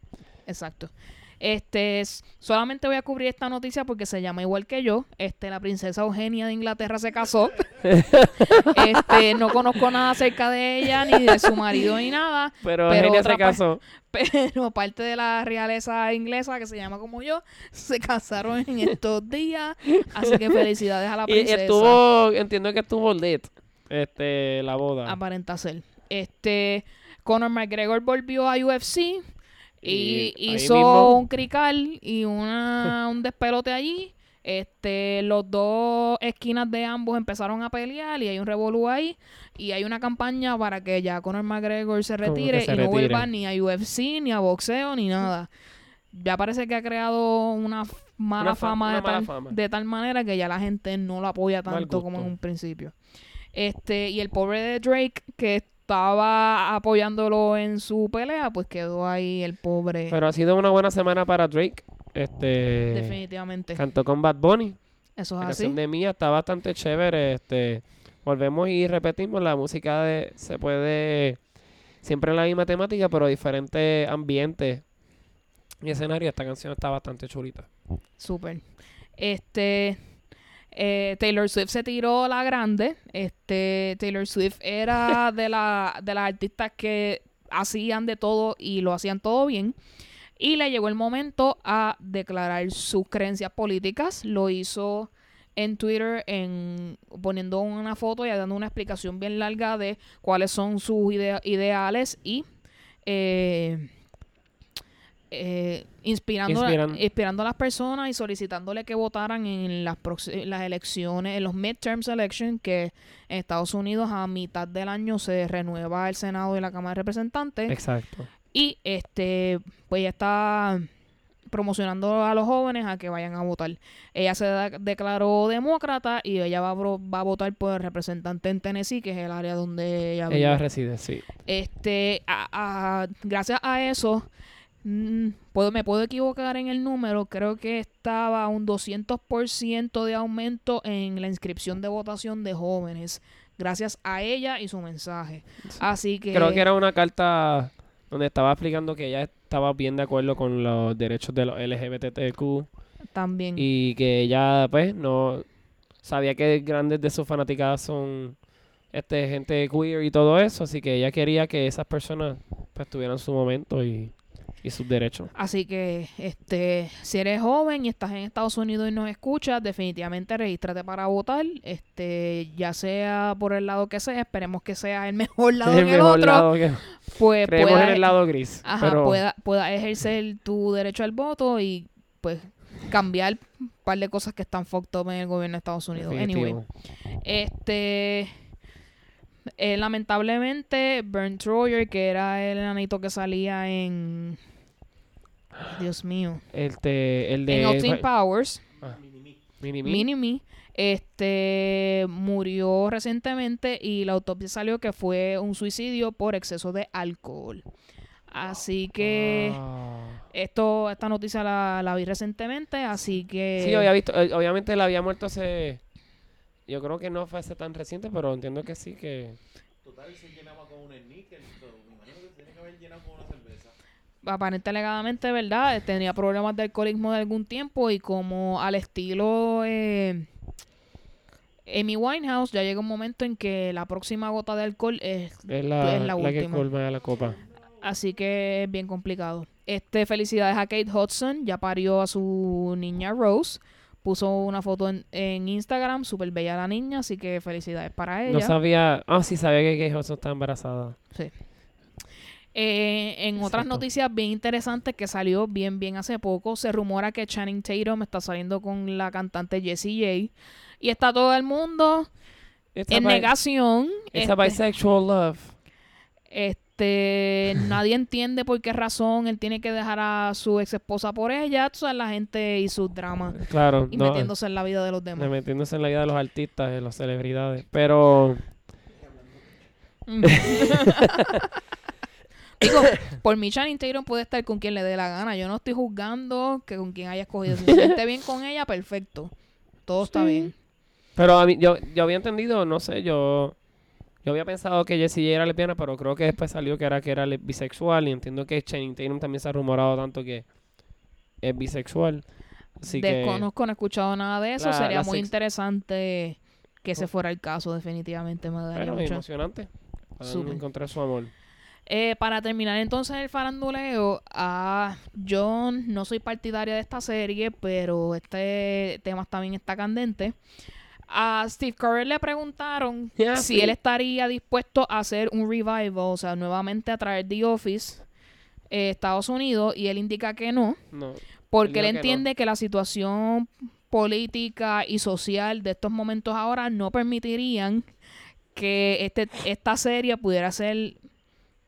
Exacto. Este, solamente voy a cubrir esta noticia porque se llama igual que yo. Este, la princesa Eugenia de Inglaterra se casó. este, no conozco nada acerca de ella, ni de su marido, ni nada. Pero, Pero Eugenia se casó. Pero parte de la realeza inglesa, que se llama como yo, se casaron en estos días. Así que felicidades a la Y, y princesa. estuvo, entiendo que estuvo lit, este, la boda. Aparenta ser. Este, Conor McGregor volvió a UFC y, hizo mismo- un crical y una, un despelote allí. Este, los dos esquinas de ambos empezaron a pelear y hay un revolú ahí. Y hay una campaña para que ya Conor McGregor se retire se y no vuelva ni a UFC, ni a boxeo, ni nada. Ya parece que ha creado una mala Una fama, una de, mala tal, fama. de tal manera que ya la gente no lo apoya tanto como en un principio. Este, y el pobre de Drake, que estaba apoyándolo en su pelea, pues quedó ahí el pobre. Pero ha sido una buena semana para Drake. Este, definitivamente. cantó con Bad Bunny. Eso La es así. canción de Mía está bastante chévere. Este, volvemos y repetimos, la música de, se puede siempre en la misma temática, pero diferentes ambientes y escenarios. Esta canción está bastante chulita. Súper. Este. Eh, Taylor Swift se tiró la grande. Este, Taylor Swift era de, la, de las artistas que hacían de todo y lo hacían todo bien. Y le llegó el momento a declarar sus creencias políticas. Lo hizo en Twitter en poniendo una foto y dando una explicación bien larga de cuáles son sus idea- ideales y eh, eh, inspirando, Inspiran- inspirando a las personas y solicitándole que votaran en las, proxi- las elecciones, en los midterms elections, que en Estados Unidos a mitad del año se renueva el Senado y la Cámara de Representantes. Exacto. Y este, pues ella está promocionando a los jóvenes a que vayan a votar. Ella se declaró demócrata y ella va a, va a votar por el representante en Tennessee, que es el área donde ella vive. Ella reside, sí. Este, a- a- gracias a eso, mm, puedo, me puedo equivocar en el número, creo que estaba un 200% de aumento en la inscripción de votación de jóvenes, gracias a ella y su mensaje. Así que... Creo que era una carta donde estaba explicando que ella estaba bien de acuerdo con los derechos de los LGBTQ También. y que ella pues no sabía que grandes de sus fanaticadas son este gente queer y todo eso, así que ella quería que esas personas pues tuvieran su momento y, Y sus derechos. Así que, este, si eres joven y estás en Estados Unidos y nos escuchas, definitivamente regístrate para votar, este, ya sea por el lado que sea, esperemos que sea el mejor lado Es en el otro, lado que- pues Creemos pueda, en el lado gris. ajá, pero pueda, pueda ejercer tu derecho al voto y, pues, cambiar un par de cosas que están fucked up en el gobierno de Estados Unidos. Anyway. definitivo. Este. eh, lamentablemente, Bernd Troyer, que era el enanito que salía en. Dios mío. El, te- el de... en Austin Powers, Mini-Me. Mini-Me, este, murió recientemente y la autopsia salió que fue un suicidio por exceso de alcohol. Así que Ah. esto, esta noticia la, la vi recientemente, así que... Sí, había visto, eh, obviamente él había muerto hace, yo creo que no fue hace tan reciente, pero entiendo que sí, que Total, se llenaba con un sneaker. so, Me imagino que se tiene que haber llenado con una cerveza. Aparentemente alegadamente, ¿verdad? Tenía problemas de alcoholismo de algún tiempo y como al estilo eh, Amy Winehouse, ya llega un momento en que la próxima gota de alcohol es... es la, Es la la que última. colma la copa. Así que es bien complicado. Este, felicidades a Kate Hudson, ya parió a su niña Rose. Puso una foto en, en Instagram, súper bella la niña, así que felicidades para ella. No sabía, ah, sí sabía que Kate Hudson estaba embarazada. Sí. Eh, en otras noticias bien interesantes que salió bien, bien hace poco, se rumora que Channing Tatum está saliendo con la cantante Jessie J. Y está todo el mundo It's en negación. A Este, bisexual love. este, nadie entiende por qué razón él tiene que dejar a su ex esposa por ella. Tú sabes, la gente y sus dramas Claro, y no, metiéndose en la vida de los demás. metiéndose en la vida de los artistas, de las celebridades. Pero. Digo, por mi Channing Tatum puede estar con quien le dé la gana. Yo no estoy juzgando que con quien haya escogido. Si se siente bien con ella, perfecto. Todo está bien. Pero a mí, yo, yo había entendido, no sé, yo yo había pensado que Jessie J era lesbiana, pero creo que después salió que era que era bisexual y entiendo que Channing Tatum también se ha rumorado tanto que es bisexual. Así que Desconozco, no he escuchado nada de eso. La- Sería la muy sex- interesante que ese fuera el caso, definitivamente. Me daría bueno, mucho. emocionante. Súper. encontrar su amor. Eh, para terminar entonces el faranduleo, ah, yo no soy partidaria de esta serie, pero este tema también está candente. A Steve Carell le preguntaron si sí. él estaría dispuesto a hacer un revival, o sea, nuevamente a traer The Office eh, Estados Unidos, y él indica que no, No. porque él dijo que no. entiende que la situación política y social de estos momentos ahora no permitirían que este, esta serie pudiera ser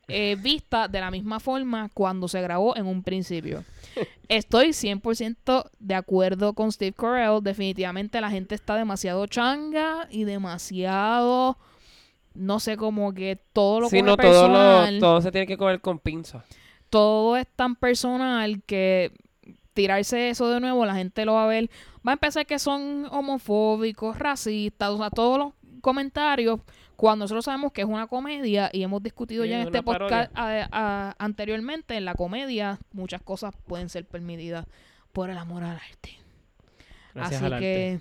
eh, vista de la misma forma cuando se grabó en un principio. Estoy 100% de acuerdo con Steve Carell. Definitivamente la gente está demasiado changa y demasiado... No sé, como que todo lo Sí, no, todo, lo- todo se tiene que coger con pinza. todo es tan personal que tirarse eso de nuevo, la gente lo va a ver. Va a empezar que son homofóbicos, racistas, o sea, todos los comentarios, cuando nosotros sabemos que es una comedia y hemos discutido Sí, ya en es este podcast a- a- anteriormente, en la comedia muchas cosas pueden ser permitidas por el amor al arte. Gracias Así al arte. que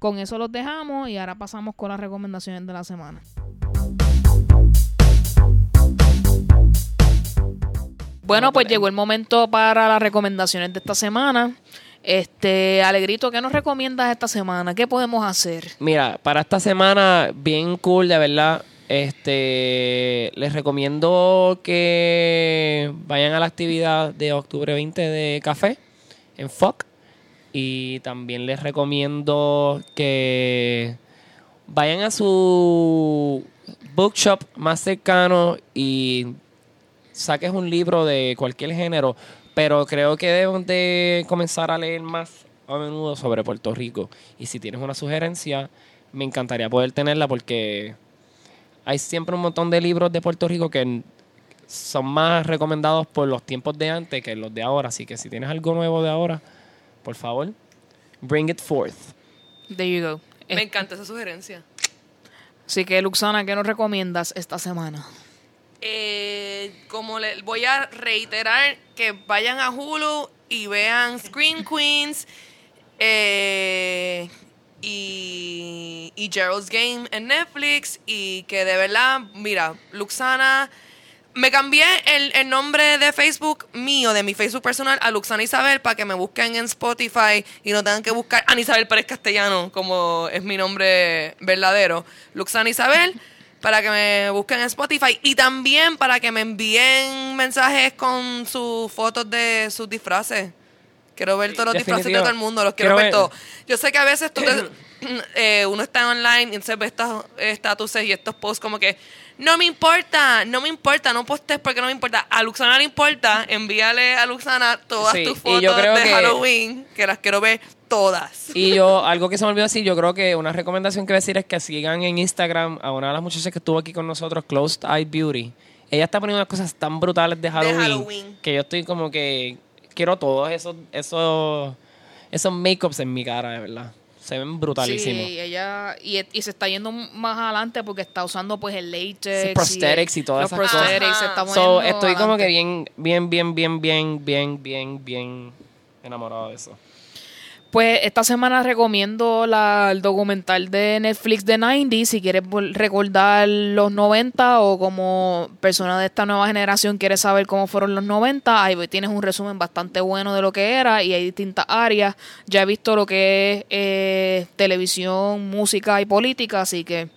con eso los dejamos y ahora pasamos con las recomendaciones de la semana. Bueno, pues llegó el momento para las recomendaciones de esta semana. Este, Alegrito, ¿qué nos recomiendas esta semana? ¿Qué podemos hacer? Mira, para esta semana, bien cool, de verdad. Este, les recomiendo que vayan a la actividad de octubre 20 de café en FOC. Y también les recomiendo que vayan a su bookshop más cercano y saques un libro de cualquier género, pero creo que deben de comenzar a leer más a menudo sobre Puerto Rico. Y si tienes una sugerencia, me encantaría poder tenerla porque hay siempre un montón de libros de Puerto Rico que son más recomendados por los tiempos de antes que los de ahora. Así que si tienes algo nuevo de ahora, por favor, bring it forth. There you go. Me encanta esa sugerencia. Así que, Luxana, ¿qué nos recomiendas esta semana? Eh, como le voy a reiterar que vayan a Hulu y vean Screen Queens eh, y, y Gerald's Game en Netflix y que de verdad, mira, Luxana Me cambié el, el nombre de Facebook mío, de mi Facebook personal, a Luxana Isabel para que me busquen en Spotify y no tengan que buscar Ana Isabel Pérez Castellano, como es mi nombre verdadero. Luxana Isabel, para que me busquen en Spotify y también para que me envíen mensajes con sus fotos de sus disfraces. Quiero ver todos los disfraces de todo el mundo, los quiero, Quiero ver ver. todos. Yo sé que a veces tú te- eh, uno está online y entonces ve estos estatuses y estos posts como que no me importa, no me importa, no postes porque no me importa. A Luxana le importa, envíale a Luxana todas Sí, tus fotos de que- Halloween, que las quiero ver todas. Y yo, algo que se me olvidó decir, yo creo que una recomendación que voy a decir es que sigan en Instagram a una de las muchachas que estuvo aquí con nosotros, Closed Eye Beauty. Ella está poniendo unas cosas tan brutales de Halloween, Halloween. que yo estoy como que quiero todos esos, esos, esos makeups en mi cara, de verdad. Se ven brutalísimos. Sí, ella y, y se está yendo más adelante porque está usando pues el latex, Sí, prosthetics y todas los esas cosas. se está So, estoy como que bien, bien, bien, bien, bien, bien, bien, bien enamorado de eso. Pues esta semana recomiendo la, el documental de Netflix de 90 si quieres recordar los 90 o como persona de esta nueva generación quieres saber cómo fueron los 90, ahí tienes un resumen bastante bueno de lo que era y hay distintas áreas. Ya he visto lo que es eh, televisión, música y política, así que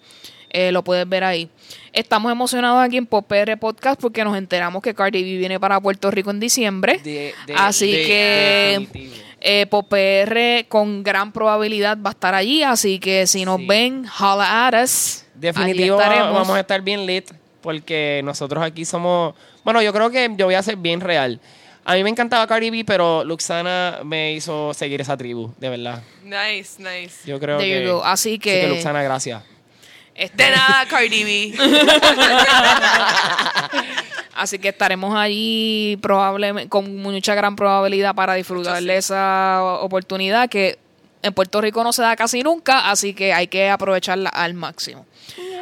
eh, lo puedes ver ahí. Estamos emocionados aquí en Pop PR Podcast porque nos enteramos que Cardi B viene para Puerto Rico en diciembre. De- de- así de- que definitivo. Eh, Pop PR con gran probabilidad va a estar allí, así que si nos Sí. ven, holla at us. Definitivo vamos a estar bien lit porque nosotros aquí somos... Bueno, yo creo que yo voy a ser bien real. A mí me encantaba Cardi B, pero Luxana me hizo seguir esa tribu, de verdad. Nice, nice. Yo creo There que... you go. Así Así que- Luxana, gracias. Este- nada, Cardi B. Así que estaremos allí probablemente con mucha gran probabilidad para disfrutar de esa oportunidad que en Puerto Rico no se da casi nunca, así que hay que aprovecharla al máximo.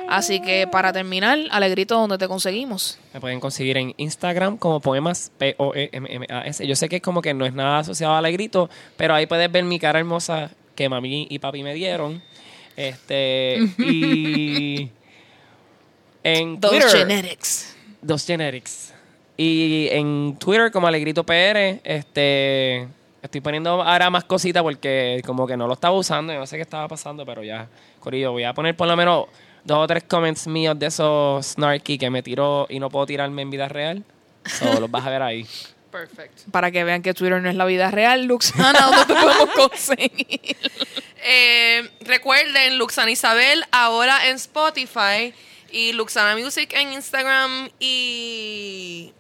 Así que para terminar, Alegrito, ¿dónde te conseguimos? Me pueden conseguir en Instagram como poemas E P-O-E-M-M-A-S. Yo sé que es como que no es nada asociado a Alegrito, pero ahí puedes ver mi cara hermosa que mami y papi me dieron. Este, y en Twitter, Genetics. Dos Genetics. Y en Twitter como Alegrito PR, este, estoy poniendo ahora más cositas porque como que no lo estaba usando, yo no sé qué estaba pasando, pero ya, Corillo, voy a poner por lo menos dos o tres comments míos de esos snarky que me tiró y no puedo tirarme en vida real. So, los vas a ver ahí. Perfect. Para que vean que Twitter no es la vida real, Luxana, ¿dónde te podemos conseguir? Eh, recuerden, Luxana Isabel ahora en Spotify y Luxana Music en Instagram y,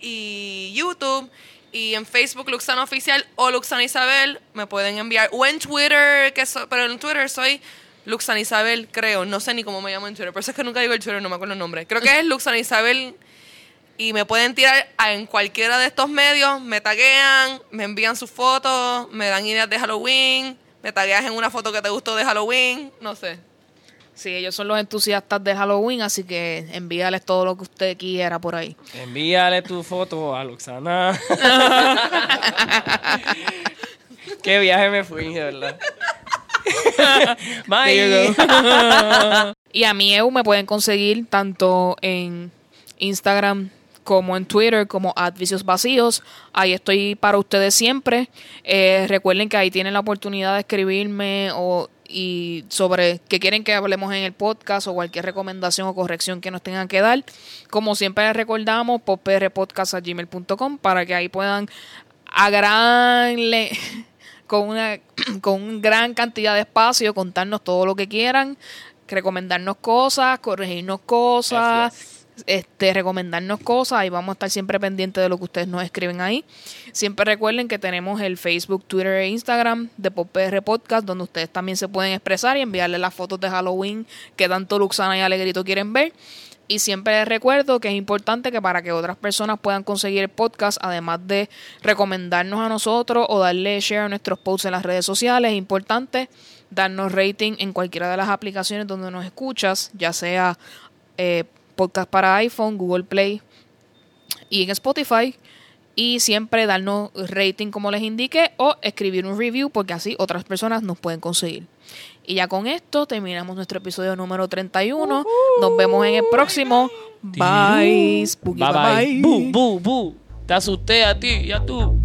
y YouTube. Y en Facebook Luxana Oficial o Luxana Isabel me pueden enviar. O en Twitter, que so- pero en Twitter soy Luxana Isabel, creo. No sé ni cómo me llamo en Twitter. Por eso es que nunca digo el Twitter, no me acuerdo el nombre. Creo que es Luxana Isabel y me pueden tirar a- en cualquiera de estos medios, me taguean, me envían sus fotos, me dan ideas de Halloween, me tagueas en una foto que te gustó de Halloween, no sé. Sí, ellos son los entusiastas de Halloween, así que envíales todo lo que usted quiera por ahí. Envíale tu foto a Luxana. Qué viaje me fui, de verdad. Bye. Y a mí, Eu, me pueden conseguir tanto en Instagram como en Twitter, como Advicios Vacíos. Ahí estoy para ustedes siempre. Eh, recuerden que ahí tienen la oportunidad de escribirme o y sobre qué quieren que hablemos en el podcast o cualquier recomendación o corrección que nos tengan que dar. Como siempre les recordamos, poprpodcast.gmail.com para que ahí puedan a con una con una gran cantidad de espacio contarnos todo lo que quieran, recomendarnos cosas, corregirnos cosas, este recomendarnos cosas y vamos a estar siempre pendientes de lo que ustedes nos escriben ahí. Siempre recuerden que tenemos el Facebook, Twitter e Instagram de PopR Podcast donde ustedes también se pueden expresar y enviarle las fotos de Halloween que tanto Luxana y Alegrito quieren ver. Y siempre les recuerdo que es importante que para que otras personas puedan conseguir el podcast, además de recomendarnos a nosotros o darle share a nuestros posts en las redes sociales, es importante darnos rating en cualquiera de las aplicaciones donde nos escuchas, ya sea eh, podcast para iPhone, Google Play y en Spotify. Y siempre darnos rating como les indique o escribir un review porque así otras personas nos pueden conseguir. Y ya con esto terminamos nuestro episodio número 31. Nos vemos en el próximo. Bye. Spooky, Bye bye bye. Bu, bu, bu. Te asusté a ti y a tú.